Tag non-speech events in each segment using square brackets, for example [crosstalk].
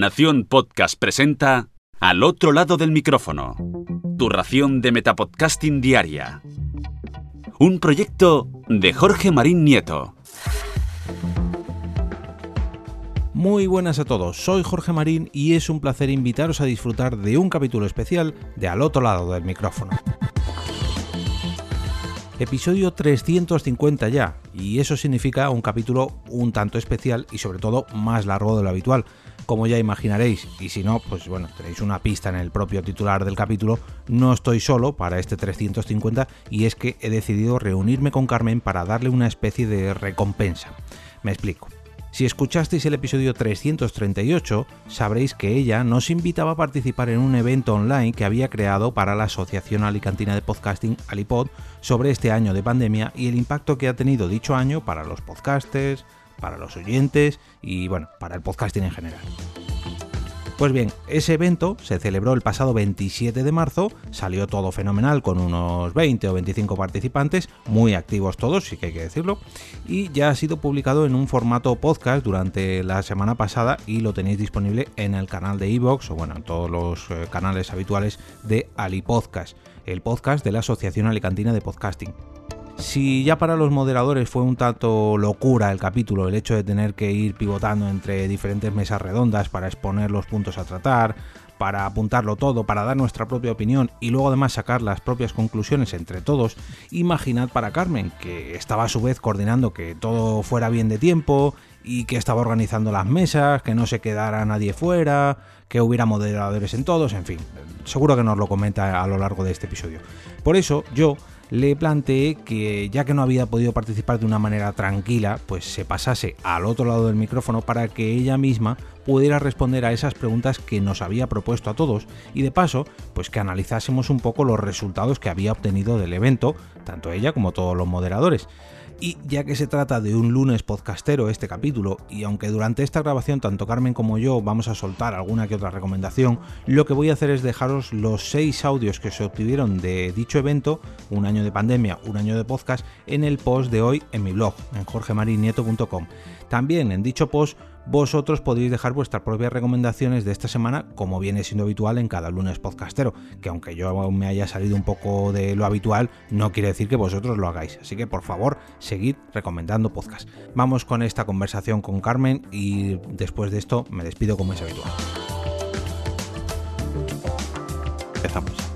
Nación Podcast presenta Al otro lado del micrófono. Tu ración de Metapodcasting Diaria. Un proyecto de Jorge Marín Nieto. Muy buenas a todos, soy Jorge Marín y es un placer invitaros a disfrutar de un capítulo especial de Al otro lado del micrófono. Episodio 350 ya, y eso significa un capítulo un tanto especial y sobre todo más largo de lo habitual, como ya imaginaréis, y si no, pues bueno, tenéis una pista en el propio titular del capítulo, no estoy solo para este 350 y es que he decidido reunirme con Carmen para darle una especie de recompensa. Me explico. Si escuchasteis el episodio 338, sabréis que ella nos invitaba a participar en un evento online que había creado para la Asociación Alicantina de Podcasting, Alipod, sobre este año de pandemia y el impacto que ha tenido dicho año para los podcasters, para los oyentes y bueno, para el podcasting en general. Pues bien, ese evento se celebró el pasado 27 de marzo, salió todo fenomenal con unos 20 o 25 participantes, muy activos todos, sí que hay que decirlo, y ya ha sido publicado en un formato podcast durante la semana pasada y lo tenéis disponible en el canal de Evox o bueno, en todos los eh, canales habituales de Ali Podcast, el podcast de la Asociación Alicantina de Podcasting. Si ya para los moderadores fue un tanto locura el capítulo, el hecho de tener que ir pivotando entre diferentes mesas redondas para exponer los puntos a tratar, para apuntarlo todo, para dar nuestra propia opinión y luego además sacar las propias conclusiones entre todos, imaginad para Carmen, que estaba a su vez coordinando que todo fuera bien de tiempo y que estaba organizando las mesas, que no se quedara nadie fuera, que hubiera moderadores en todos, en fin, seguro que nos lo comenta a lo largo de este episodio. Por eso yo le planteé que ya que no había podido participar de una manera tranquila, pues se pasase al otro lado del micrófono para que ella misma pudiera responder a esas preguntas que nos había propuesto a todos y de paso, pues que analizásemos un poco los resultados que había obtenido del evento, tanto ella como todos los moderadores. Y ya que se trata de un lunes podcastero este capítulo, y aunque durante esta grabación tanto Carmen como yo vamos a soltar alguna que otra recomendación, lo que voy a hacer es dejaros los seis audios que se obtuvieron de dicho evento, un año de pandemia, un año de podcast, en el post de hoy en mi blog, en jorgemarinieto.com. También en dicho post vosotros podéis dejar vuestras propias recomendaciones de esta semana, como viene siendo habitual en cada lunes podcastero, que aunque yo me haya salido un poco de lo habitual, no quiere decir que vosotros lo hagáis. Así que por favor, seguid recomendando podcast. Vamos con esta conversación con Carmen y después de esto me despido como es habitual. Empezamos.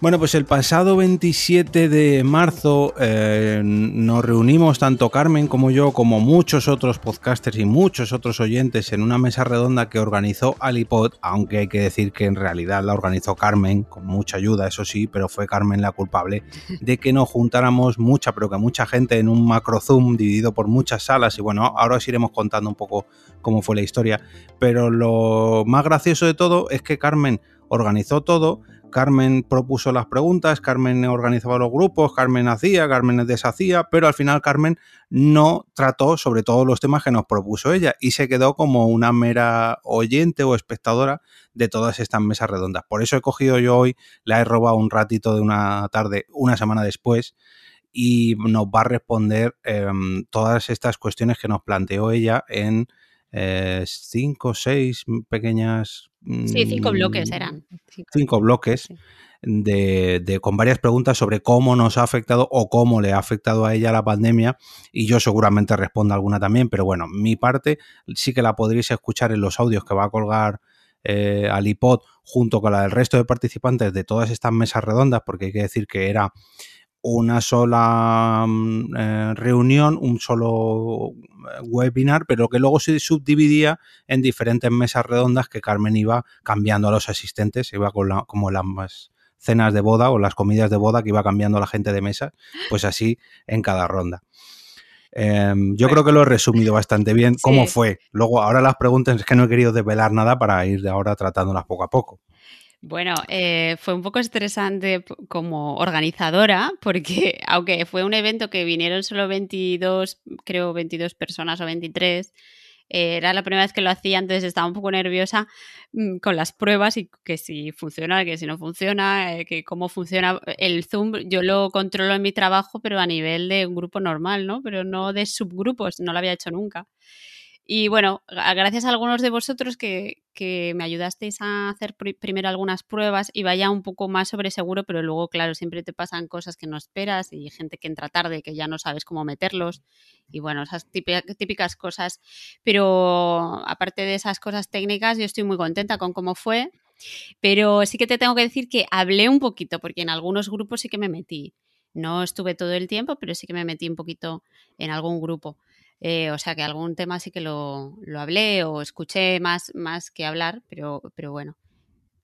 Bueno, pues el pasado 27 de marzo eh, nos reunimos tanto Carmen como yo, como muchos otros podcasters y muchos otros oyentes en una mesa redonda que organizó Alipod, aunque hay que decir que en realidad la organizó Carmen, con mucha ayuda, eso sí, pero fue Carmen la culpable de que nos juntáramos mucha, pero que mucha gente en un macro Zoom dividido por muchas salas. Y bueno, ahora os iremos contando un poco cómo fue la historia. Pero lo más gracioso de todo es que Carmen organizó todo Carmen propuso las preguntas, Carmen organizaba los grupos, Carmen hacía, Carmen deshacía, pero al final Carmen no trató sobre todos los temas que nos propuso ella y se quedó como una mera oyente o espectadora de todas estas mesas redondas. Por eso he cogido yo hoy, la he robado un ratito de una tarde, una semana después, y nos va a responder em, todas estas cuestiones que nos planteó ella en eh, cinco o seis pequeñas... Sí, cinco bloques eran. Cinco, bloques. De, con varias preguntas sobre cómo nos ha afectado o cómo le ha afectado a ella la pandemia y yo seguramente respondo alguna también, pero bueno, mi parte sí que la podréis escuchar en los audios que va a colgar eh, al iPod junto con la del resto de participantes de todas estas mesas redondas, porque hay que decir que era una sola mm, eh, reunión, un solo eh, webinar, pero que luego se subdividía en diferentes mesas redondas que Carmen iba cambiando a los asistentes, iba con la, como las cenas de boda o las comidas de boda que iba cambiando la gente de mesa, pues así en cada ronda. Em, yo creo que lo he resumido bastante bien cómo fue. Luego, ahora las preguntas es que no he querido desvelar nada para ir de ahora tratándolas poco a poco. Bueno, eh, fue un poco estresante como organizadora, porque [laughs] aunque fue un evento que vinieron solo 22, creo 22 personas o 23, eh, era la primera vez que lo hacía, entonces estaba un poco nerviosa mm, con las pruebas y que si funciona, que si no funciona, eh, que cómo funciona el Zoom. Yo lo controlo en mi trabajo, pero a nivel de un grupo normal, ¿no? Pero no de subgrupos, no lo había hecho nunca. Y bueno, gracias a algunos de vosotros que, que me ayudasteis a hacer primero algunas pruebas y vaya un poco más sobre seguro, pero luego, claro, siempre te pasan cosas que no esperas y gente que entra tarde que ya no sabes cómo meterlos y bueno, esas típicas cosas. Pero aparte de esas cosas técnicas, yo estoy muy contenta con cómo fue. Pero sí que te tengo que decir que hablé un poquito, porque en algunos grupos sí que me metí. No estuve todo el tiempo, pero sí que me metí un poquito en algún grupo. Eh, o sea que algún tema sí que lo, lo, hablé o escuché más, más que hablar, pero, pero bueno,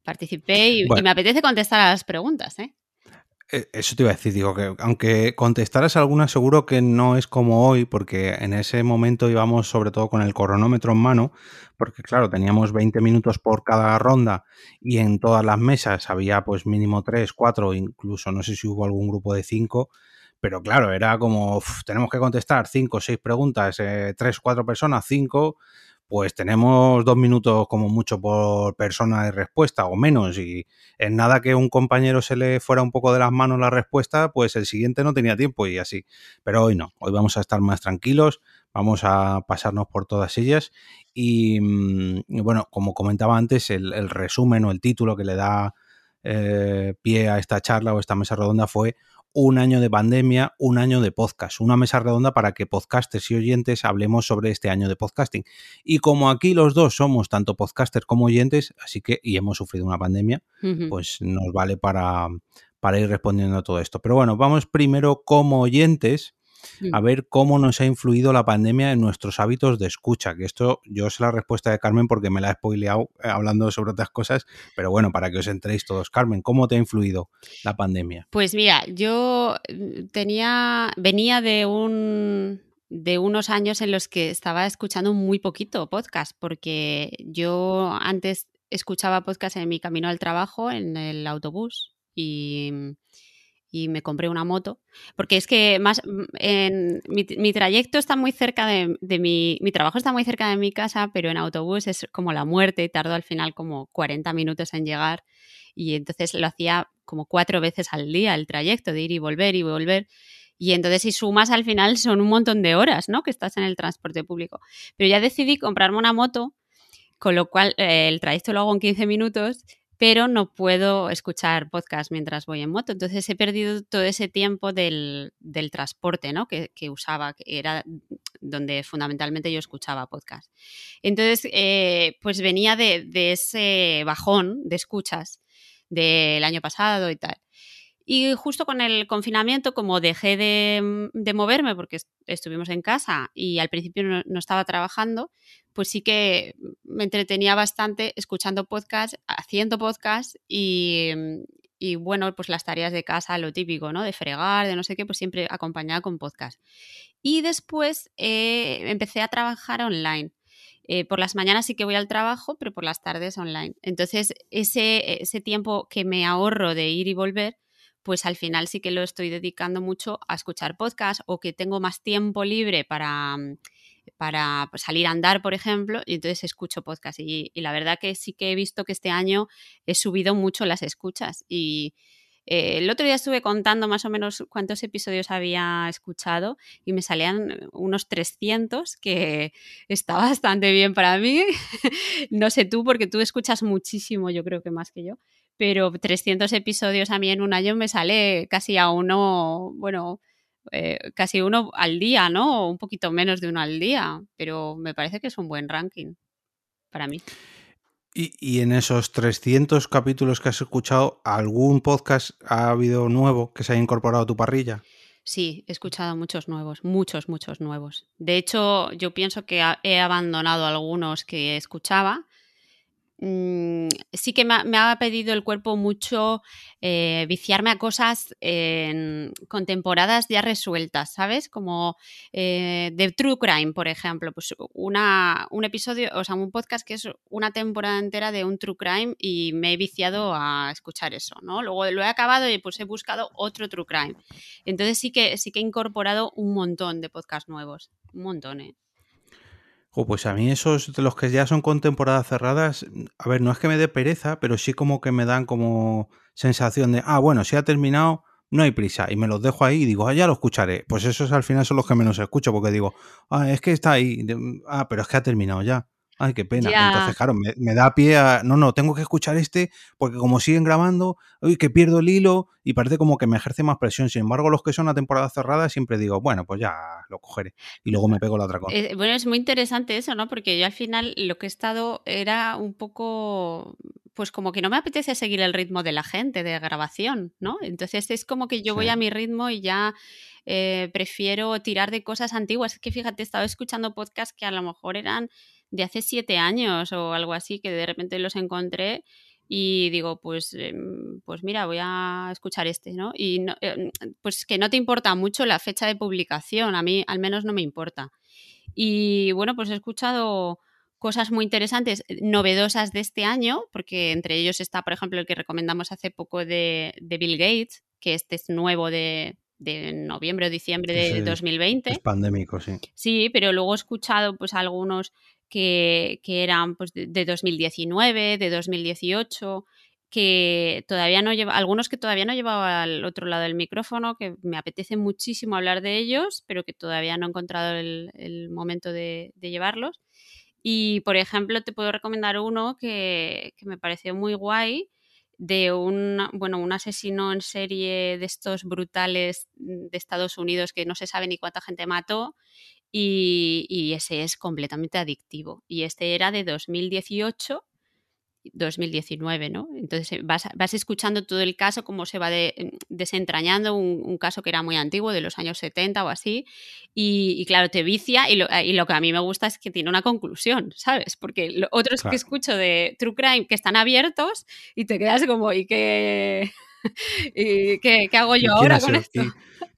participé y, y, me apetece contestar a las preguntas. ¿eh? Eh, eso te iba a decir, digo que aunque contestaras alguna, seguro que no es como hoy, porque en ese momento íbamos sobre todo con el cronómetro en mano, porque claro, teníamos 20 minutos por cada ronda y en todas las mesas había pues mínimo 3, 4, incluso no sé si hubo algún grupo de 5, pero claro, era como, tenemos que contestar 5 o 6 preguntas, eh, 3 o 4 personas, 5, pues tenemos dos minutos como mucho por persona de respuesta o menos y en nada que un compañero se le fuera un poco de las manos la respuesta, pues el siguiente no tenía tiempo y así. Pero hoy no, hoy vamos a estar más tranquilos, vamos a pasarnos por todas ellas y, mm, bueno, como comentaba antes, el, resumen o el título que le da eh, pie a esta charla o esta mesa redonda fue un año de pandemia, un año de podcast, una mesa redonda para que podcasters y oyentes hablemos sobre este año de podcasting. Y como aquí los dos somos tanto podcasters como oyentes, así que, y hemos sufrido una pandemia, pues nos vale para, para ir respondiendo a todo esto. Pero bueno, vamos primero como oyentes a mm. ver cómo nos ha influido la pandemia en nuestros hábitos de escucha. Que esto yo sé la respuesta de Carmen porque me la he spoileado eh, hablando sobre otras cosas, pero bueno, para que os entréis todos. Carmen, ¿cómo te ha influido la pandemia? Pues mira, yo mm, tenía, venía de un de unos años en los que estaba escuchando muy poquito podcast, porque yo antes escuchaba podcast en mi camino al trabajo, en el autobús, y, y me compré una moto, porque es que más mm, en, mi, trayecto está muy cerca de, mi, mi trabajo está muy cerca de mi casa, pero en autobús es como la muerte y tardo al final como 40 minutos en llegar y entonces lo hacía como cuatro veces al día el trayecto de ir y volver y volver. Y entonces si sumas al final son un montón de horas, ¿no? Que estás en el transporte público. Pero ya decidí comprarme una moto, con lo cual eh, el trayecto lo hago en 15 minutos pero no puedo escuchar podcast mientras voy en moto. Entonces he perdido todo ese tiempo del, transporte ¿no? que, usaba, que era donde fundamentalmente yo escuchaba podcast. Entonces, eh, pues venía de, ese bajón de escuchas del año pasado y tal. Y justo con el confinamiento, como dejé de, de moverme porque estuvimos en casa y al principio no, estaba trabajando, pues sí que me entretenía bastante escuchando podcast, haciendo podcast y, y, bueno, pues las tareas de casa, lo típico, ¿no? De fregar, de no sé qué, pues siempre acompañada con podcast. Y después eh, empecé a trabajar online. Eh, por las mañanas sí que voy al trabajo, pero por las tardes online. Entonces, ese, ese tiempo que me ahorro de ir y volver, pues al final sí que lo estoy dedicando mucho a escuchar podcast o que tengo más tiempo libre para, mm, para pues, salir a andar, por ejemplo, y entonces escucho podcast. Y, la verdad que sí que he visto que este año he subido mucho las escuchas. Y eh, el otro día estuve contando más o menos cuántos episodios había escuchado y me salían unos 300, que [laughs] está bastante bien para mí. [laughs] no sé tú, porque tú escuchas muchísimo, yo creo que más que yo pero 300 episodios a mí en un año me sale casi a uno, bueno, eh, casi uno al día, ¿no? un poquito menos de uno al día, pero me parece que es un buen ranking para mí. Y, y, en esos 300 capítulos que has escuchado, ¿algún podcast ha habido nuevo que se haya incorporado a tu parrilla? Sí, he escuchado muchos nuevos, muchos, muchos nuevos. De hecho, yo pienso que he abandonado algunos que escuchaba Mm, sí que me ha, pedido el cuerpo mucho eh, viciarme a cosas con temporadas ya resueltas, ¿sabes? Como eh, de True Crime, por ejemplo. Pues una, un episodio, o sea, un podcast que es una temporada entera de un True Crime y me he viciado a escuchar eso, ¿no? Luego lo he acabado y pues he buscado otro True Crime. Entonces sí que, sí que he incorporado un montón de podcasts nuevos. Un montón, ¿eh? Pues a mí esos de los que ya son con temporadas cerradas, a ver, no es que me dé pereza, pero sí como que me dan como sensación de, ah, bueno, si ha terminado, no hay prisa. Y me los dejo ahí y digo, ah, ya lo escucharé. Pues esos al final son los que menos escucho porque digo, ah, es que está ahí. Ah, pero es que ha terminado ya. Ay, qué pena. Entonces, claro, me, da pie a. No, no, tengo que escuchar este, porque como siguen grabando, uy, que pierdo el hilo y parece como que me ejerce más presión. Sin embargo, los que son a temporada cerrada, siempre digo, bueno, pues ya lo cogeré. Y luego me pego la otra cosa. Eh, bueno, es muy interesante eso, ¿no? Porque yo al final lo que he estado era un poco. Pues como que no me apetece seguir el ritmo de la gente de grabación, ¿no? Entonces es como que yo voy a mi ritmo y ya eh, prefiero tirar de cosas antiguas. Es que fíjate, he estado escuchando podcasts que a lo mejor eran de hace siete años o algo así, que de repente los encontré y digo, pues, em, pues mira, voy a escuchar este, ¿no? Y no, em, pues que no te importa mucho la fecha de publicación, a mí al menos no me importa. Y bueno, pues he escuchado cosas muy interesantes, eh, novedosas de este año, porque entre ellos está, por ejemplo, el que recomendamos hace poco de, Bill Gates, que este es nuevo de, noviembre o diciembre de 2020. Es pandémico, sí. Sí, pero luego he escuchado pues algunos que, eran pues, de, 2019, de 2018, que todavía no lleva, algunos que todavía no llevaba al otro lado del micrófono, que me apetece muchísimo hablar de ellos, pero que todavía no he encontrado el, momento de, llevarlos. Y, por ejemplo, te puedo recomendar uno que, que, me pareció muy guay, de un, bueno, un asesino en serie de estos brutales de Estados Unidos que no se sabe ni cuánta gente mató y, ese es completamente adictivo. Y este era de 2018 2019, ¿no? Entonces eh, vas, vas, escuchando todo el caso, cómo se va mm, desentrañando, un, caso que era muy antiguo, de los años 70 o así, y, claro, te vicia y lo, y lo, que a mí me gusta es que tiene una conclusión, ¿sabes? Porque otros que escucho de True Crime que están abiertos y te quedas como, ¿y qué, [laughs] ¿Y qué, hago yo ahora con esto?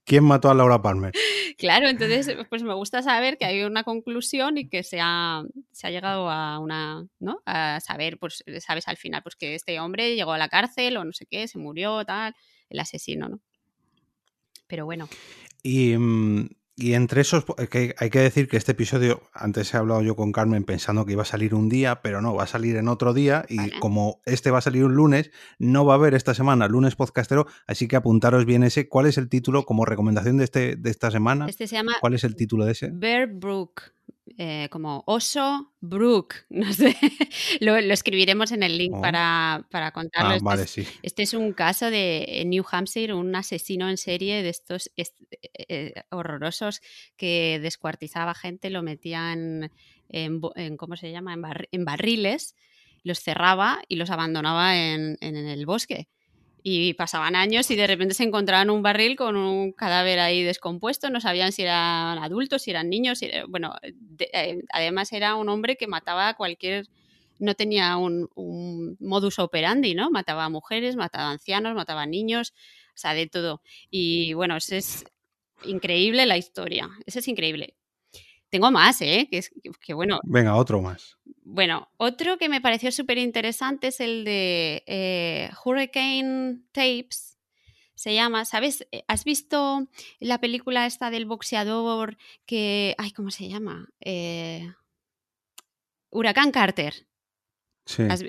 ¿Quién mató a Laura Palmer? Claro, entonces pues me gusta saber que hay una conclusión y que se ha, se ha llegado a una, ¿no? A saber, pues sabes al final, pues que este hombre llegó a la cárcel o no sé qué, se murió, tal, el asesino, ¿no? Pero bueno. Y mm, y entre esos, que hay que decir que este episodio, antes he hablado yo con Carmen pensando que iba a salir un día, pero no, va a salir en otro día. Y como este va a salir un lunes, no va a haber esta semana lunes podcastero, así que apuntaros bien ese. ¿Cuál es el título como recomendación de, este, de esta semana? Este se llama. ¿Cuál es el título de ese? Bear Brook. Eh, como oso Brook, [laughs] no sé, lo, escribiremos en el link oh. para, para, contarlo. Ah, este, es, este, es, un caso de New Hampshire, un asesino en serie de estos eh, horrorosos que descuartizaba gente, lo metía en, ¿cómo se llama? En, barriles, los cerraba y los abandonaba en, en el bosque. Y pasaban años y de repente se encontraban un barril con un cadáver ahí descompuesto, no sabían si eran adultos, si eran niños, bueno, eh, además era un hombre que mataba a cualquier, no tenía un, modus operandi, ¿no? Mataba a mujeres, mataba a ancianos, mataba a niños, o sea, de todo. Y bueno, es increíble la historia, ese es increíble. Tengo más, ¿eh? Que bueno. Venga, otro más. Bueno, otro que me pareció súper interesante es el de eh, Hurricane Tapes. Se llama, ¿sabes? Eh, ¿Has visto la película esta del boxeador que. Ay, ¿cómo se llama? Eh, Huracán Carter.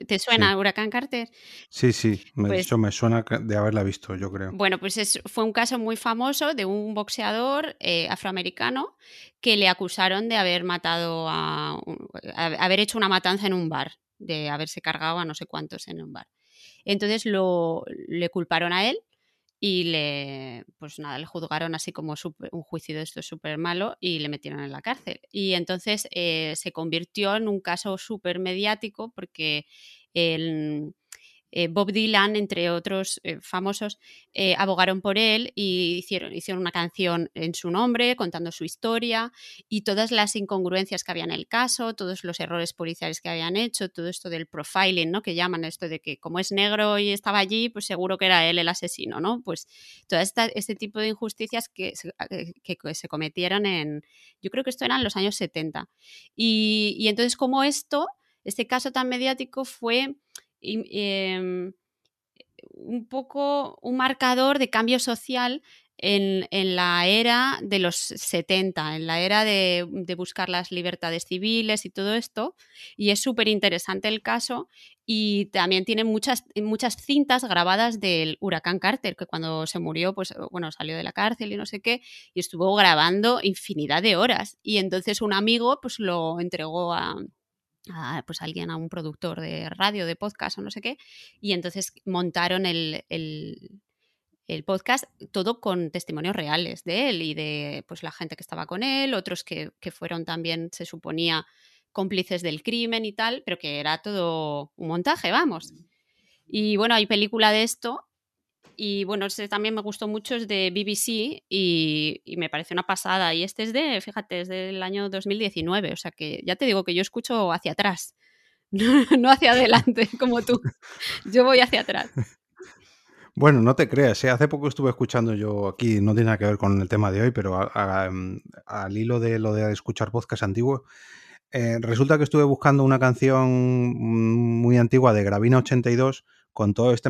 ¿Te suena Huracán Carter? Sí, sí, me, pues me suena de haberla visto, yo creo. Bueno, pues fue un caso muy famoso de un boxeador eh, afroamericano que le acusaron de haber matado a, haber hecho una matanza en un bar, de haberse cargado a no sé cuántos en un bar. Entonces lo, le culparon a él y le, pues nada, le juzgaron así como un juicio de esto súper malo y le metieron en la cárcel. Y entonces eh, se convirtió en un caso súper mediático porque el, eh, Bob Dylan, entre otros eh, famosos, eh, abogaron por él y hicieron, una canción en su nombre contando su historia y todas las incongruencias que había en el caso, todos los errores policiales que habían hecho, todo esto del profiling, ¿no? Que llaman esto de que como es negro y estaba allí, pues seguro que era él el asesino, ¿no? Pues todo este tipo de injusticias que se, cometieron en, yo creo que esto eran los años 70. Y, y entonces como esto, este caso tan mediático fue Em, un poco un marcador de cambio social en, la era de los 70, en la era de, buscar las libertades civiles y todo esto. Y es súper interesante el caso. Y también tiene muchas, muchas cintas grabadas del huracán Carter, que cuando se murió, pues bueno, salió de la cárcel y no sé qué, y estuvo grabando infinidad de horas. Y entonces un amigo pues lo entregó a, a pues alguien, a un productor de radio, de podcast o no sé qué, y entonces montaron el, el podcast, todo con testimonios reales de él y de pues, la gente que estaba con él, otros que, fueron también, se suponía, cómplices del crimen y tal, pero que era todo un montaje, vamos. Y bueno, hay película de esto. Y bueno, ese también me gustó mucho, es de BBC y, me parece una pasada. Y este es de, fíjate, es del año 2019. O sea que ya te digo que yo escucho hacia atrás, [laughs] no hacia adelante [laughs] como tú. Yo voy hacia atrás. [laughs] Bueno, no te creas, ¿eh? hace poco estuve escuchando yo aquí, no tiene nada que ver con el tema de hoy, pero em, al hilo de lo de escuchar podcast antiguos, eh, resulta que estuve buscando una canción muy antigua de Gravina 82 con todo este,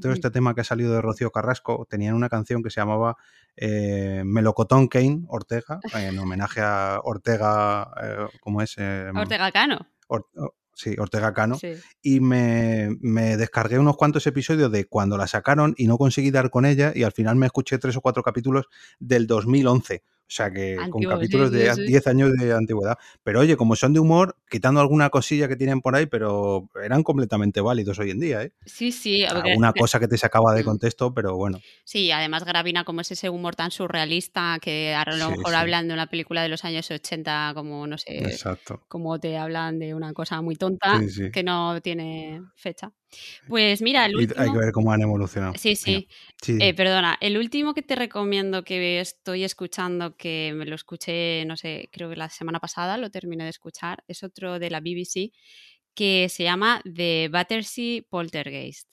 todo este tema que ha salido de Rocío Carrasco. Tenían una canción que se llamaba eh, Melocotón Kane Ortega, [laughs] en homenaje a Ortega, ¿cómo es? Em, Ortega Cano. Sí, Ortega Cano. Y me, me, descargué unos cuantos episodios de cuando la sacaron y no conseguí dar con ella y al final me escuché tres o cuatro capítulos del 2011. O sea que con capítulos de 10 años de antigüedad. Pero oye, como son de humor, quitando alguna cosilla que tienen por ahí, pero eran completamente válidos hoy en día, ¿eh? Sí, sí. Alguna cosa que te sacaba de [clears throat] contexto, pero bueno. Sí, además Gravina como es ese humor tan surrealista que a lo mejor hablan de una película de los años 80 como, no sé, Exacto. como te hablan de una cosa muy tonta que no tiene fecha. Pues mira, el último... Hay que ver cómo han evolucionado. Sí, sí. Eh, perdona, el último que te recomiendo que estoy escuchando, que me lo escuché, no sé, creo que la semana pasada lo terminé de escuchar, es otro de la BBC que se llama The Battersea Poltergeist.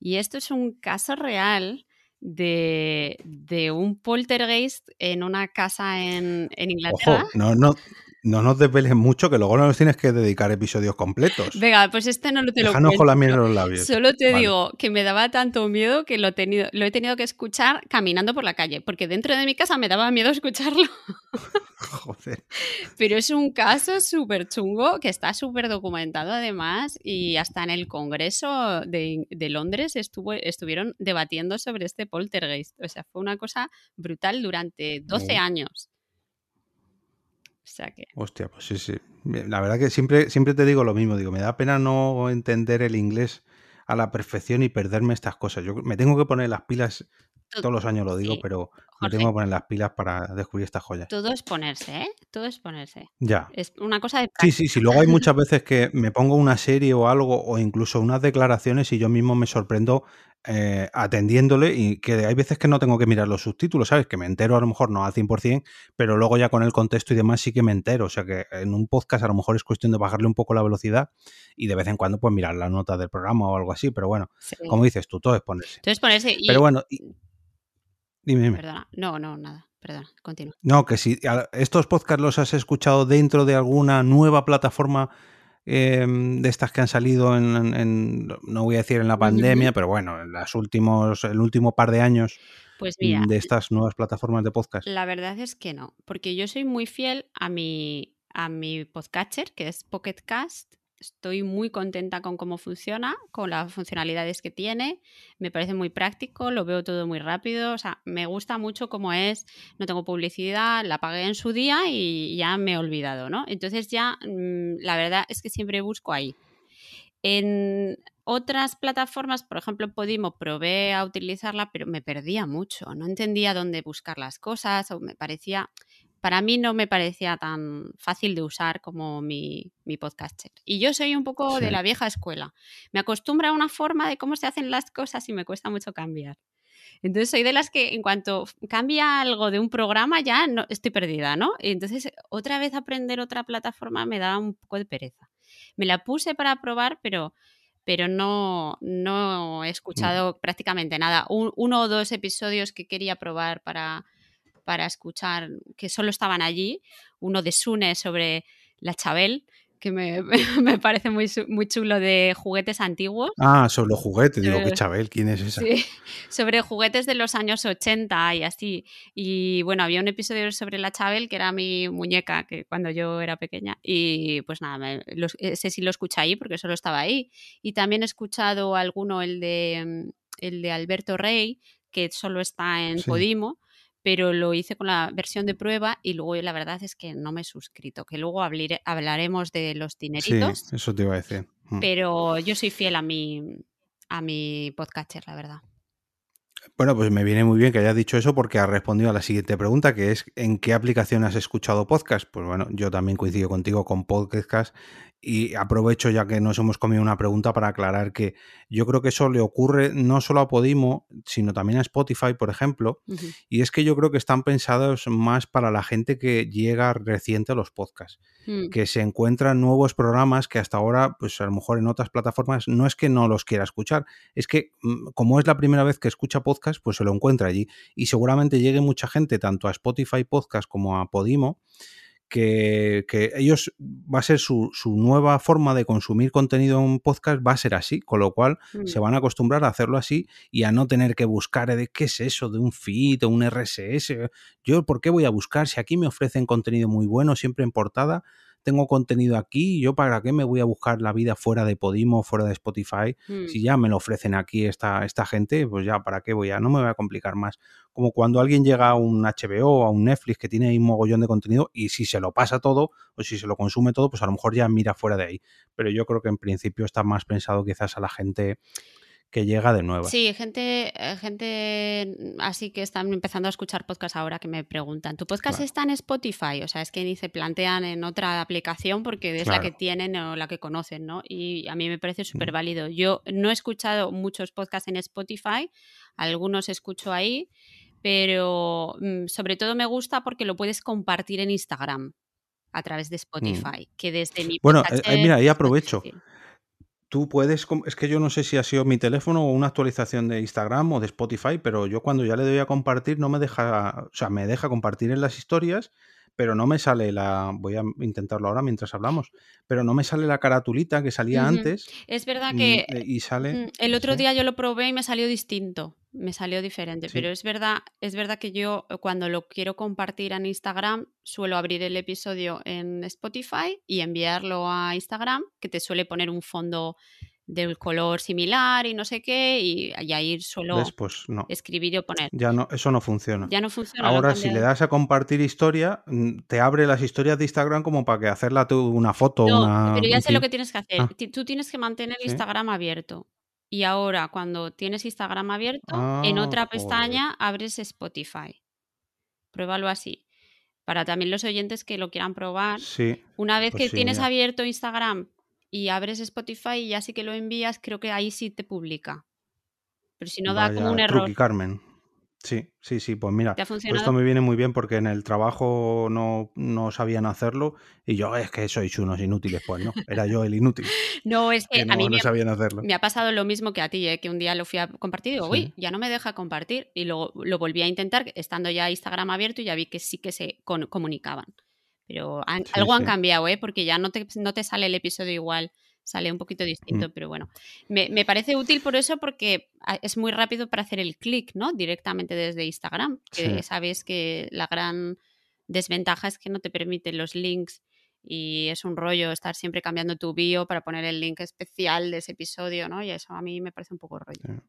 Y esto es un caso real de, un poltergeist en una casa en, Inglaterra. Ojo, no, no, no nos desveles mucho, que luego no nos tienes que dedicar episodios completos. Venga, pues este no lo te lo cuento. con la miel en los labios. Solo te digo que me daba tanto miedo que lo, tenido, lo he tenido que escuchar caminando por la calle, porque dentro de mi casa me daba miedo [laughs] escucharlo. [laughs] Joder. Pero es un caso súper chungo que está súper documentado además y hasta en el Congreso de, Londres estuvo, estuvieron debatiendo sobre este poltergeist. O sea, fue una cosa brutal durante 12 años. Hostia, pues sí, sí. La verdad que siempre, siempre te digo lo mismo. Digo, me da pena no entender el inglés a la perfección y perderme estas cosas. Yo me tengo que poner las pilas, todos los años lo digo, pero me tengo que poner las pilas para descubrir estas joyas. Todo es ponerse, ¿eh? Todo es ponerse. Ya. Es una cosa de... Sí, sí, sí. Luego hay muchas veces que me pongo una serie o algo, o incluso unas declaraciones y yo mismo me sorprendo eh, atendiéndole y que hay veces que no tengo que mirar los subtítulos, ¿sabes? Que me entero a lo mejor no al 100%, pero luego ya con el contexto y demás sí que me entero. O sea que en un podcast a lo mejor es cuestión de bajarle un poco la velocidad y de vez en cuando pues mirar la nota del programa o algo así, pero bueno, como dices tú, todo es ponerse. Todo es ponerse. Pero bueno, dime, dime. Perdona, no, no, nada. Perdona, continúa. No, que si estos podcasts los has escuchado dentro de alguna nueva plataforma Em, de estas que han salido en, no voy a decir en la pandemia, pero bueno, en las últimos, el último par de años pues de estas nuevas plataformas de podcast? La verdad es que no, porque yo soy muy fiel a mi, a mi podcatcher, que es Pocket Cast, Estoy muy contenta con cómo funciona, con las funcionalidades que tiene. Me parece muy práctico, lo veo todo muy rápido. O sea, me gusta mucho cómo es. No tengo publicidad, la pagué en su día y ya me he olvidado, ¿no? Entonces ya mm, la verdad es que siempre busco ahí. En otras plataformas, por ejemplo, Podimo, probé a utilizarla, pero me perdía mucho. No entendía dónde buscar las cosas o me parecía para mí no me parecía tan fácil de usar como mi, mi podcaster. Y yo soy un poco de la vieja escuela. Me acostumbro a una forma de cómo se hacen las cosas y me cuesta mucho cambiar. Entonces soy de las que en cuanto cambia algo de un programa ya no, estoy perdida, ¿no? entonces otra vez aprender otra plataforma me da un poco de pereza. Me la puse para probar, pero, pero no, no he mm. escuchado prácticamente nada. uno o dos episodios que quería probar para, para escuchar, que solo estaban allí, uno de Sune sobre la Chabel, que me, [laughs] me parece muy, muy chulo de juguetes antiguos. Ah, sobre los juguetes, digo, que Chabel, ¿quién es esa? Sí, [laughs] sobre juguetes de los años 80 y así. Y bueno, había un episodio sobre la Chabel, que era mi muñeca, que cuando yo era pequeña. Y pues nada, ese sí lo escuché ahí porque solo estaba ahí. Y también he escuchado alguno, el de, el de Alberto Rey, que solo está en Podimo pero lo hice con la versión de prueba y luego la verdad es que no me he suscrito, que luego hablaremos de los dineritos. Sí, eso te iba a decir. Mm. Pero yo soy fiel a mi, a mi podcaster, la verdad. Bueno, pues me viene muy bien que hayas dicho eso porque ha respondido a la siguiente pregunta, que es ¿en qué aplicación has escuchado podcast? Pues bueno, yo también coincido contigo con podcast y aprovecho ya que nos hemos comido una pregunta para aclarar que yo creo que eso le ocurre no solo a Podimo, sino también a Spotify, por ejemplo. Y es que yo creo que están pensados más para la gente que llega reciente a los podcasts, mm. que se encuentran nuevos programas que hasta ahora, pues a lo mejor en otras plataformas, no es que no los quiera escuchar, es que mm, como es la primera vez que escucha podcast, pues se lo encuentra allí. Y seguramente llegue mucha gente, tanto a Spotify Podcast como a Podimo, que, ellos va a ser su, nueva forma de consumir contenido en podcast, va a ser así, con lo cual se mm. van a acostumbrar a hacerlo así y a no tener que buscar de qué es eso, de un feed, o un RSS. Yo, ¿por qué voy a buscar si aquí me ofrecen contenido muy bueno, siempre en portada? Tengo contenido aquí, yo para qué me voy a buscar la vida fuera de Podimo, fuera de Spotify, mm. si ya me lo ofrecen aquí esta, esta gente, pues ya para qué voy a, no me voy a complicar más. Como cuando alguien llega a un HBO o a un Netflix que tiene un mogollón de contenido y si se lo pasa todo o si se lo consume todo, pues a lo mejor ya mira fuera de ahí. Pero yo creo que en principio está más pensado quizás a la gente que llega de nuevo. Sí, gente, eh, gente así que están empezando a escuchar podcast ahora que me preguntan, ¿tu podcast está en Spotify? O sea, es que ni se plantean en otra aplicación porque es la que tienen o la que conocen, ¿no? Y a mí me parece súper válido. Yo no he escuchado muchos podcasts en Spotify, algunos escucho ahí, pero mm, sobre todo me gusta porque lo puedes compartir en Instagram a través de mm. Spotify, que desde mi... Bueno, eh, mira, ahí aprovecho tú puedes, es que yo no sé si ha sido mi teléfono o una actualización de Instagram o de Spotify, pero yo cuando ya le doy a compartir no me deja, o sea, me deja compartir en las historias, pero no me sale la, voy a intentarlo ahora mientras hablamos, pero no me sale la caratulita que salía antes. Es verdad que y sale, el otro día yo lo probé y me salió distinto me salió diferente, pero es verdad, es verdad que yo eh, cuando lo quiero compartir en Instagram suelo abrir el episodio en Spotify y enviarlo a Instagram, que te suele poner un fondo del color similar y no sé qué, y, ahí suelo no. escribir o poner. Ya no, eso no funciona. Ya no funciona. Ahora, si le das a compartir historia, mm, te abre las historias de Instagram como para que hacerla tú una foto. No, pero ya sé lo que tienes que hacer. Ah. Tú tienes que mantener Instagram abierto. Y ahora, cuando tienes Instagram abierto, en ah, otra pestaña abres Spotify. Pruébalo así. Para también los oyentes que lo quieran probar. Sí, Una vez pues que tienes abierto Instagram y abres Spotify y ya sí que lo envías, creo que ahí sí te publica. Pero si no da como un error. Carmen. Sí, sí, sí, pues mira, pues esto me viene muy bien porque en el trabajo no, no, sabían hacerlo y yo es que sois unos inútiles, pues no, era yo el inútil. [laughs] no, es que, a mí me, sabían hacerlo. Me ha pasado lo mismo que a ti, ¿eh? que un día lo fui a compartir y digo, uy, ya no me deja compartir y luego lo volví a intentar estando ya Instagram abierto y ya vi que sí que se comunicaban. Pero algo han cambiado, ¿eh? porque ya no te, no te sale el episodio igual sale un poquito distinto, mm. pero bueno. Me, parece útil por eso porque es muy rápido para hacer el clic, ¿no? Directamente desde Instagram, que sabes que la gran desventaja es que no te permiten los links y es un rollo estar siempre cambiando tu bio para poner el link especial de ese episodio, ¿no? Y eso a mí me parece un poco rollo.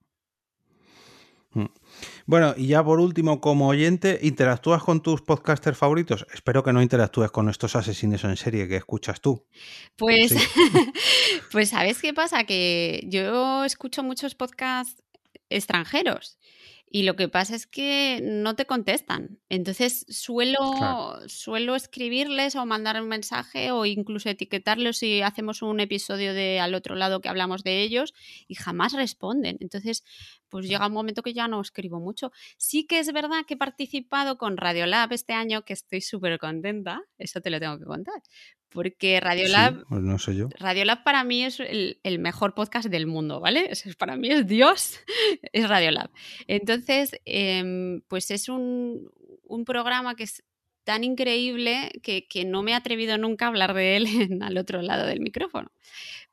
Mm. Bueno, y ya por último, como oyente, ¿interactúas con tus podcasters favoritos? Espero que no interactúes con estos asesinos en serie que escuchas tú. Pues, [laughs] pues ¿sabes qué pasa? Que yo escucho muchos podcasts extranjeros y lo que pasa es que no te contestan. Entonces suelo, suelo escribirles o mandar un mensaje o incluso etiquetarlos si hacemos un episodio de al otro lado que hablamos de ellos y jamás responden. Entonces, pues llega un momento que ya no escribo mucho. Sí que es verdad que he participado con Radiolab este año, que estoy súper contenta, eso te lo tengo que contar, porque Radiolab, pues no sé yo. Radiolab para mí es el, mejor podcast del mundo, ¿vale? para mí es Dios, [laughs] es Radiolab. Entonces, em, pues es un, programa que tan increíble que, no me he atrevido nunca a hablar de él [laughs] al otro lado del micrófono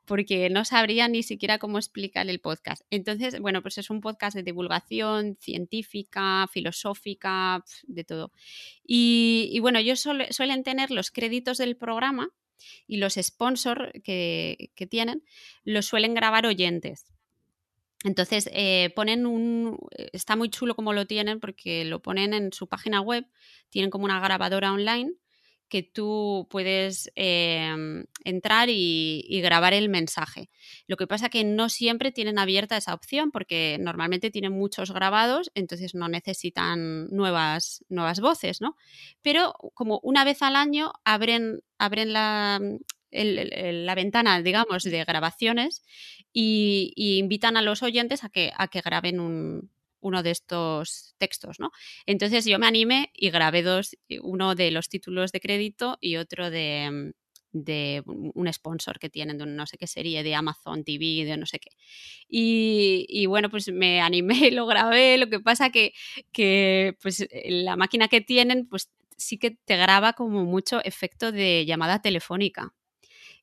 porque no sabría ni siquiera cómo explicar el podcast. Entonces, bueno, pues es un podcast de divulgación científica, filosófica, de todo. Y, bueno, ellos suelen tener los créditos del programa y los sponsors que, que tienen, los suelen grabar oyentes. Entonces, eh, ponen un. Está muy chulo como lo tienen, porque lo ponen en su página web. Tienen como una grabadora online que tú puedes em, entrar y, grabar el mensaje. Lo que pasa que no siempre tienen abierta esa opción porque normalmente tienen muchos grabados, entonces no necesitan nuevas, nuevas voces, ¿no? Pero como una vez al año abren, abren la, la ventana, digamos, de grabaciones y, invitan a los oyentes a que, a que graben un, uno de estos textos, ¿no? Entonces yo me animé y grabé dos, uno de los títulos de crédito y otro de, de un sponsor que tienen de no sé qué serie, de Amazon TV, de no sé qué. Y, bueno, pues me animé, [laughs] lo grabé, lo que pasa que, que pues la máquina que tienen, pues sí que te graba como mucho efecto de llamada telefónica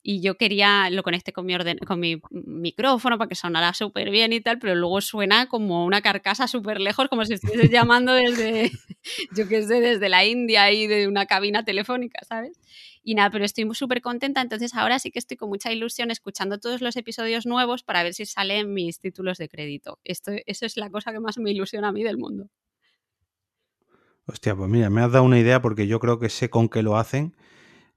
y yo quería, lo conecté con mi, orden, con mi micrófono para que sonara súper bien y tal, pero luego suena como una carcasa súper lejos, como si estuvieses llamando desde, [laughs] yo qué sé, desde la India y de una cabina telefónica, ¿sabes? Y nada, pero estoy súper contenta, entonces ahora sí que estoy con mucha ilusión escuchando todos los episodios nuevos para ver si salen mis títulos de crédito. Esto, eso es la cosa que más me ilusiona a mí del mundo. Hostia, pues mira, me has dado una idea porque yo creo que sé con qué lo hacen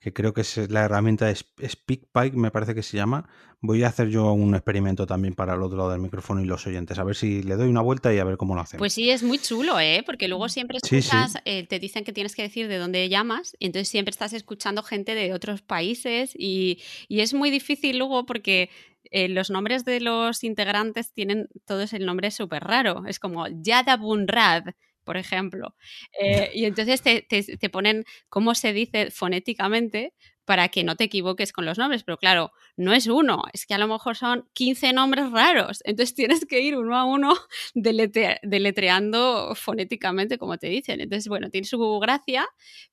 que creo que es la herramienta de SpeakPipe, me parece que se llama. Voy a hacer yo un experimento también para el otro lado del micrófono y los oyentes, a ver si le doy una vuelta y a ver cómo lo hacen. Pues sí, es muy chulo, ¿eh? Porque luego siempre escuchas, eh, te dicen que tienes que decir de dónde llamas, y entonces siempre estás escuchando gente de otros países y, es muy difícil luego porque eh, los nombres de los integrantes tienen todos el nombre súper raro. Es como Yada Bunrad, por ejemplo. Eh, y entonces te, ponen cómo se dice fonéticamente para que no te equivoques con los nombres. Pero claro, no es uno, es que a lo mejor son 15 nombres raros. Entonces tienes que ir uno a uno [laughs] deletreando fonéticamente, como te dicen. Entonces, bueno, tiene su gracia,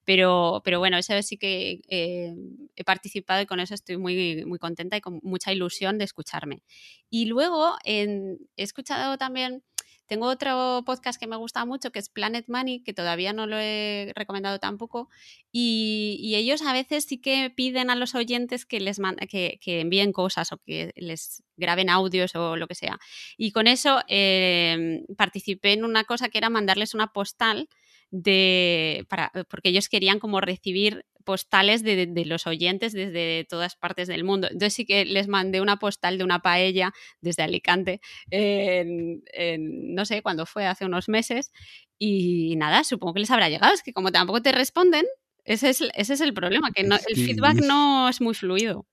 pero, pero bueno, esa vez sí que eh, he participado y con eso estoy muy, muy contenta y con mucha ilusión de escucharme. Y luego he escuchado también tengo otro podcast que me gusta mucho, que es Planet Money, que todavía no lo he recomendado tampoco, y, ellos a veces sí que piden a los oyentes que les que, que, envíen cosas o que les graben audios o lo que sea. Y con eso em, participé en una cosa que era mandarles una postal de para, porque ellos querían como recibir postales de, los oyentes desde todas partes del mundo. Entonces sí que les mandé una postal de una paella desde Alicante, no sé cuándo fue, hace unos meses, y nada, supongo que les habrá llegado. Es que como tampoco te responden, ese es, ese es el problema, que el feedback no es muy fluido.